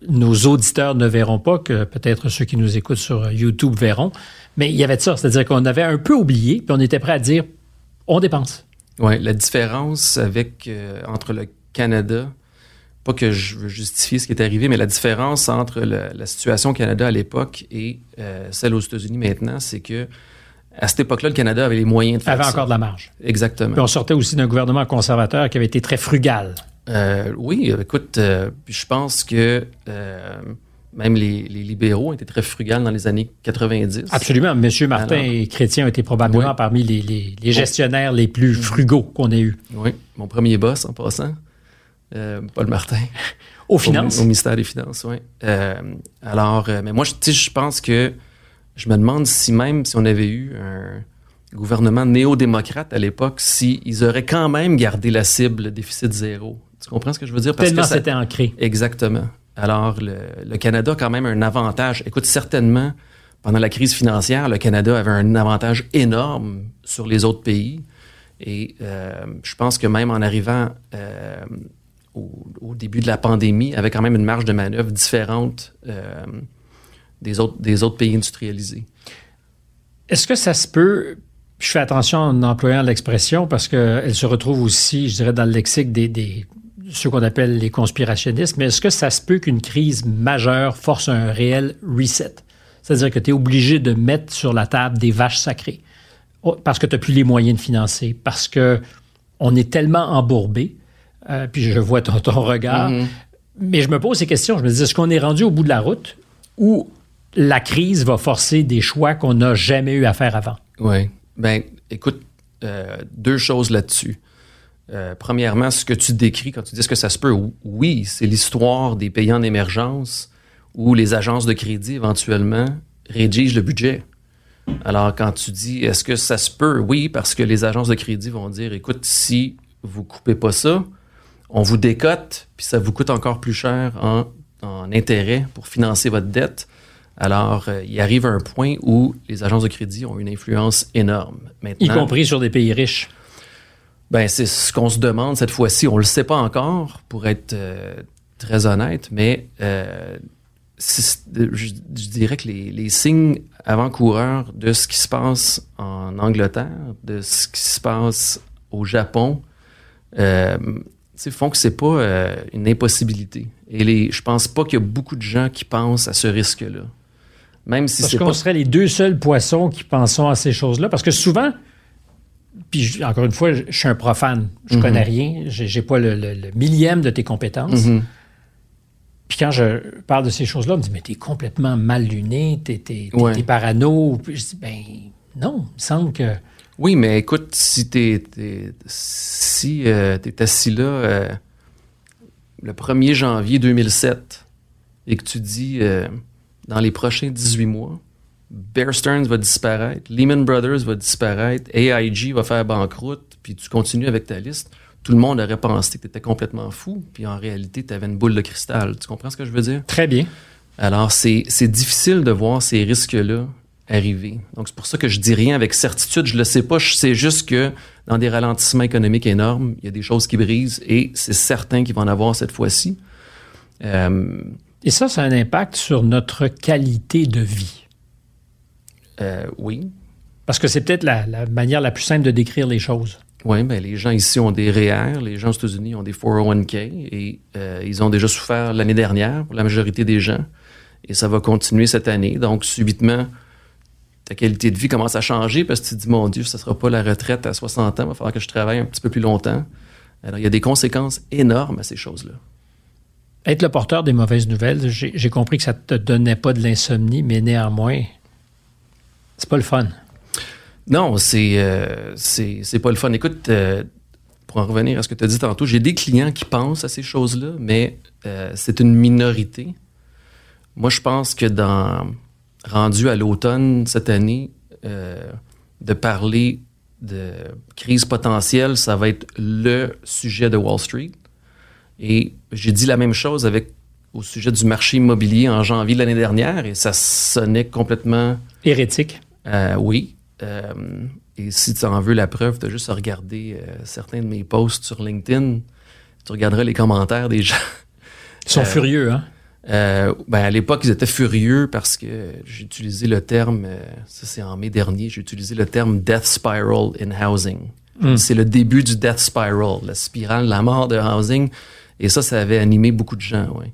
nos auditeurs ne verront pas, que peut-être ceux qui nous écoutent sur YouTube verront. Mais il y avait de ça, c'est-à-dire qu'on avait un peu oublié, puis on était prêt à dire, on dépense. Oui, la différence avec entre le Canada pas que je veux justifier ce qui est arrivé, mais la différence entre la situation au Canada à l'époque et euh, celle aux États-Unis maintenant, c'est que à cette époque-là, le Canada avait les moyens de faire avait encore de la marge. Exactement. Puis on sortait aussi d'un gouvernement conservateur qui avait été très frugal. Euh, oui, écoute, euh, je pense que même les, libéraux ont été très frugales dans les années 90. Absolument. M. Martin et Chrétien ont été probablement parmi les, gestionnaires les plus frugaux qu'on ait eu. Oui, mon premier boss en passant. Euh, Paul Martin. Aux finances? Au, ministère des Finances, oui. Euh, alors, euh, mais moi, je, je pense que je me demande si même si on avait eu un gouvernement néo-démocrate à l'époque, s'ils auraient quand même gardé la cible déficit zéro. Tu comprends ce que je veux dire? Parce Tellement c'était ancré. Exactement. Alors, le, Canada a quand même un avantage. Écoute, certainement, pendant la crise financière, le Canada avait un avantage énorme sur les autres pays. Et je pense que même en arrivant au, début de la pandémie avait quand même une marge de manœuvre différente euh, des, autres, pays industrialisés. Est-ce que ça se peut, je fais attention en employant l'expression parce qu'elle se retrouve aussi, je dirais, dans le lexique des ceux qu'on appelle les conspirationnistes, mais est-ce que ça se peut qu'une crise majeure force un réel reset? C'est-à-dire que tu es obligé de mettre sur la table des vaches sacrées oh, parce que tu n'as plus les moyens de financer, parce que on est tellement embourbé euh, puis je vois ton, ton regard. Mm-hmm. Mais je me pose ces questions. Je me dis, est-ce qu'on est rendu au bout de la route ou la crise va forcer des choix qu'on n'a jamais eu à faire avant? Oui. Ben, écoute, euh, deux choses là-dessus. Euh, premièrement, ce que tu décris quand tu dis que ça se peut, oui, c'est l'histoire des pays en émergence où les agences de crédit éventuellement rédigent le budget. Alors, quand tu dis est-ce que ça se peut, oui, parce que les agences de crédit vont dire écoute, si vous coupez pas ça, on vous décote, puis ça vous coûte encore plus cher en, intérêt pour financer votre dette. Alors, euh, il arrive un point où les agences de crédit ont une influence énorme. y compris sur des pays riches. Ben, c'est ce qu'on se demande cette fois-ci. On ne le sait pas encore, pour être euh, très honnête, mais euh, je, dirais que les, les signes avant-coureurs de ce qui se passe en Angleterre, de ce qui se passe au Japon, font que c'est pas euh, une impossibilité. Et les, je pense pas qu'il y a beaucoup de gens qui pensent à ce risque-là. Même si parce qu'on serait les deux seuls poissons qui pensons à ces choses-là. Parce que souvent, puis encore une fois, je, suis un profane, je connais mhm. rien, j'ai pas le, millième de tes compétences. Mhm. Puis quand je parle de ces choses-là, on me dit, mais t'es complètement mal luné, t'es es, parano. je dis, ben non, il me semble que oui, mais écoute, si tu es, si, euh, assis là euh, le 1er janvier 2007 et que tu dis euh, dans les prochains 18 mois, Bear Stearns va disparaître, Lehman Brothers va disparaître, AIG va faire banqueroute, puis tu continues avec ta liste, tout le monde aurait pensé que tu étais complètement fou, puis en réalité, tu avais une boule de cristal. Tu comprends ce que je veux dire? Très bien. Alors, c'est difficile de voir ces risques-là arriver. Donc, c'est pour ça que je dis rien avec certitude. Je le sais pas. Je sais juste que dans des ralentissements économiques énormes, il y a des choses qui brisent et c'est certain qu'il va en avoir cette fois-ci. Euh, et ça, ça a un impact sur notre qualité de vie. Euh, oui. Parce que c'est peut-être la, manière la plus simple de décrire les choses. Oui, ben les gens ici ont des REER, les gens aux États-Unis ont des 401k et euh, ils ont déjà souffert l'année dernière pour la majorité des gens et ça va continuer cette année. Donc, subitement, ta qualité de vie commence à changer parce que tu te dis, mon Dieu, ça ne sera pas la retraite à 60 ans, il va falloir que je travaille un petit peu plus longtemps. Alors, il y a des conséquences énormes à ces choses-là. Être le porteur des mauvaises nouvelles, j'ai compris que ça ne te donnait pas de l'insomnie, mais néanmoins, c'est pas le fun. Non, c'est euh, c'est pas le fun. Écoute, euh, pour en revenir à ce que tu as dit tantôt, j'ai des clients qui pensent à ces choses-là, mais euh, c'est une minorité. Moi, je pense que dans rendu à l'automne cette année, de parler de crise potentielle, ça va être le sujet de Wall Street. Et j'ai dit la même chose avec au sujet du marché immobilier en janvier de l'année dernière et ça sonnait complètement hérétique. oui, euh, et si tu en veux la preuve, tu as juste à regarder euh, certains de mes posts sur LinkedIn. Tu regarderas les commentaires des gens. Ils sont euh, furieux, hein? Ben à l'époque, ils étaient furieux parce que j'ai utilisé le terme, ça c'est en mai dernier, j'ai utilisé le terme death spiral in housing. Hmm. C'est le début du death spiral, la spirale, la mort de housing. Et ça, ça avait animé beaucoup de gens, oui.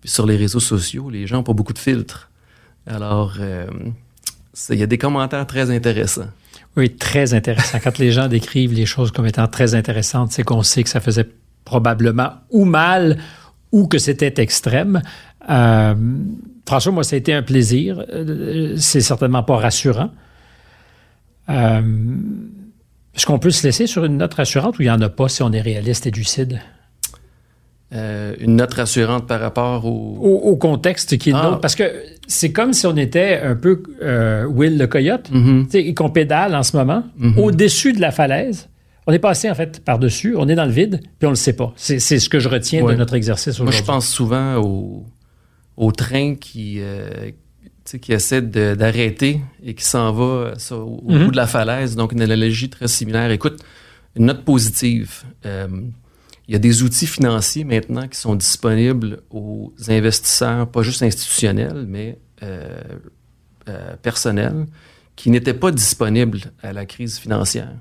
Puis sur les réseaux sociaux, les gens n'ont pas beaucoup de filtres. Alors, il y a des commentaires très intéressants. Oui, très intéressant. Quand les gens décrivent les choses comme étant très intéressantes, c'est qu'on sait que ça faisait probablement ou mal ou que c'était extrême. Euh, François, moi, ça a été un plaisir. Euh, c'est certainement pas rassurant. Euh, est-ce qu'on peut se laisser sur une note rassurante ou il n'y en a pas si on est réaliste et lucide? Euh, une note rassurante par rapport au... Au, contexte qui est ah. Parce que c'est comme si on était un peu euh, Will le coyote, mm-hmm. et qu'on pédale en ce moment, mm-hmm. au-dessus de la falaise. On est passé, en fait, par-dessus, on est dans le vide, puis on ne le sait pas. C'est ce que je retiens de notre exercice aujourd'hui. Moi, je pense souvent au, au train qui, euh, qui essaie d'arrêter et qui s'en va au mm-hmm. bout de la falaise. Donc, une analogie très similaire. Écoute, une note positive. Il y a des outils financiers maintenant qui sont disponibles aux investisseurs, pas juste institutionnels, mais euh, euh, personnels, qui n'étaient pas disponibles à la crise financière.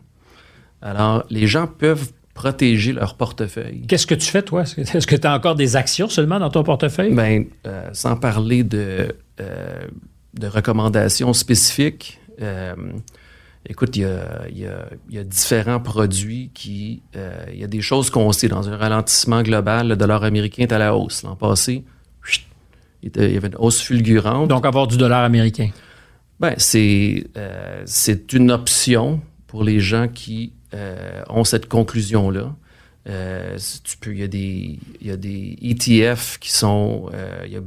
Alors, les gens peuvent protéger leur portefeuille. Qu'est-ce que tu fais, toi? Est-ce que tu as encore des actions seulement dans ton portefeuille? Bien, euh, sans parler de, de recommandations spécifiques, Écoute, il y a, différents produits qui. Euh, il y a des choses qu'on sait. Dans un ralentissement global, le dollar américain est à la hausse. L'an passé, il, y avait une hausse fulgurante. Donc, avoir du dollar américain. Ben, c'est euh, c'est une option pour les gens qui euh, ont cette conclusion-là. tu peux, il y a des, il y a des ETF qui sont, il y a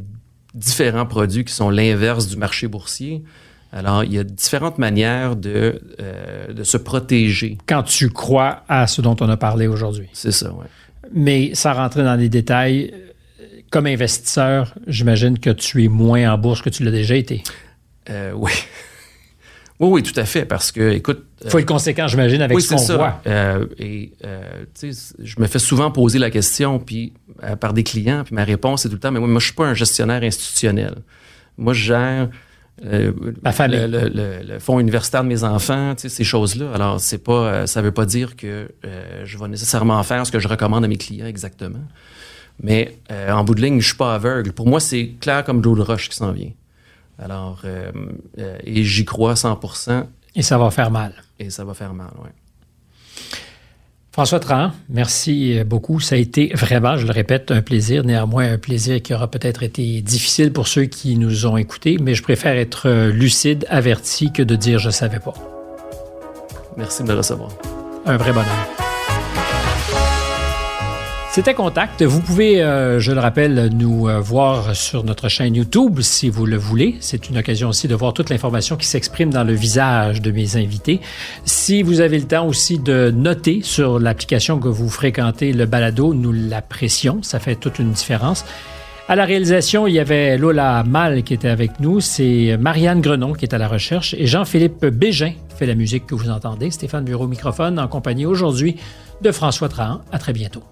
différents produits qui sont l'inverse du marché boursier. Alors, il y a différentes manières de, euh, de se protéger. Quand tu crois à ce dont on a parlé aujourd'hui. C'est ça, oui. Mais sans rentrer dans les détails, comme investisseur, j'imagine que tu es moins en bourse que tu l'as déjà été. Euh, oui. oui, oui, tout à fait, parce que, écoute... Il faut être conséquent, j'imagine, avec ce qu'on voit. Euh, et, tu sais, je me fais souvent poser la question puis, par des clients, puis ma réponse est tout le temps, mais moi, moi je suis pas un gestionnaire institutionnel. Moi, je gère euh, Le, fonds universitaire de mes enfants, tu sais, ces choses-là. Alors, c'est pas, euh, ça veut pas dire que euh, je vais nécessairement faire ce que je recommande à mes clients exactement. Mais en bout de ligne, je suis pas aveugle. Pour moi, c'est clair comme l'eau de roche qui s'en vient. Alors, et j'y crois à 100 Et ça va faire mal. Et ça va faire mal, oui. François Tran, merci beaucoup. Ça a été vraiment, je le répète, un plaisir. Néanmoins, un plaisir qui aura peut-être été difficile pour ceux qui nous ont écoutés, mais je préfère être euh, lucide, averti, que de dire je savais pas. Merci de me recevoir. Un vrai bonheur. C'était Contact. Vous pouvez, euh, je le rappelle, nous euh, voir sur notre chaîne YouTube si vous le voulez. C'est une occasion aussi de voir toute l'information qui s'exprime dans le visage de mes invités. Si vous avez le temps aussi de noter sur l'application que vous fréquentez le balado, nous l'apprécions. Ça fait toute une différence. À la réalisation, il y avait Lola Mal qui était avec nous, c'est Marianne Grenon qui est à la recherche et Jean-Philippe Bégin fait la musique que vous entendez. Stéphane Bureau microphone en compagnie aujourd'hui de François Trahan. À très bientôt.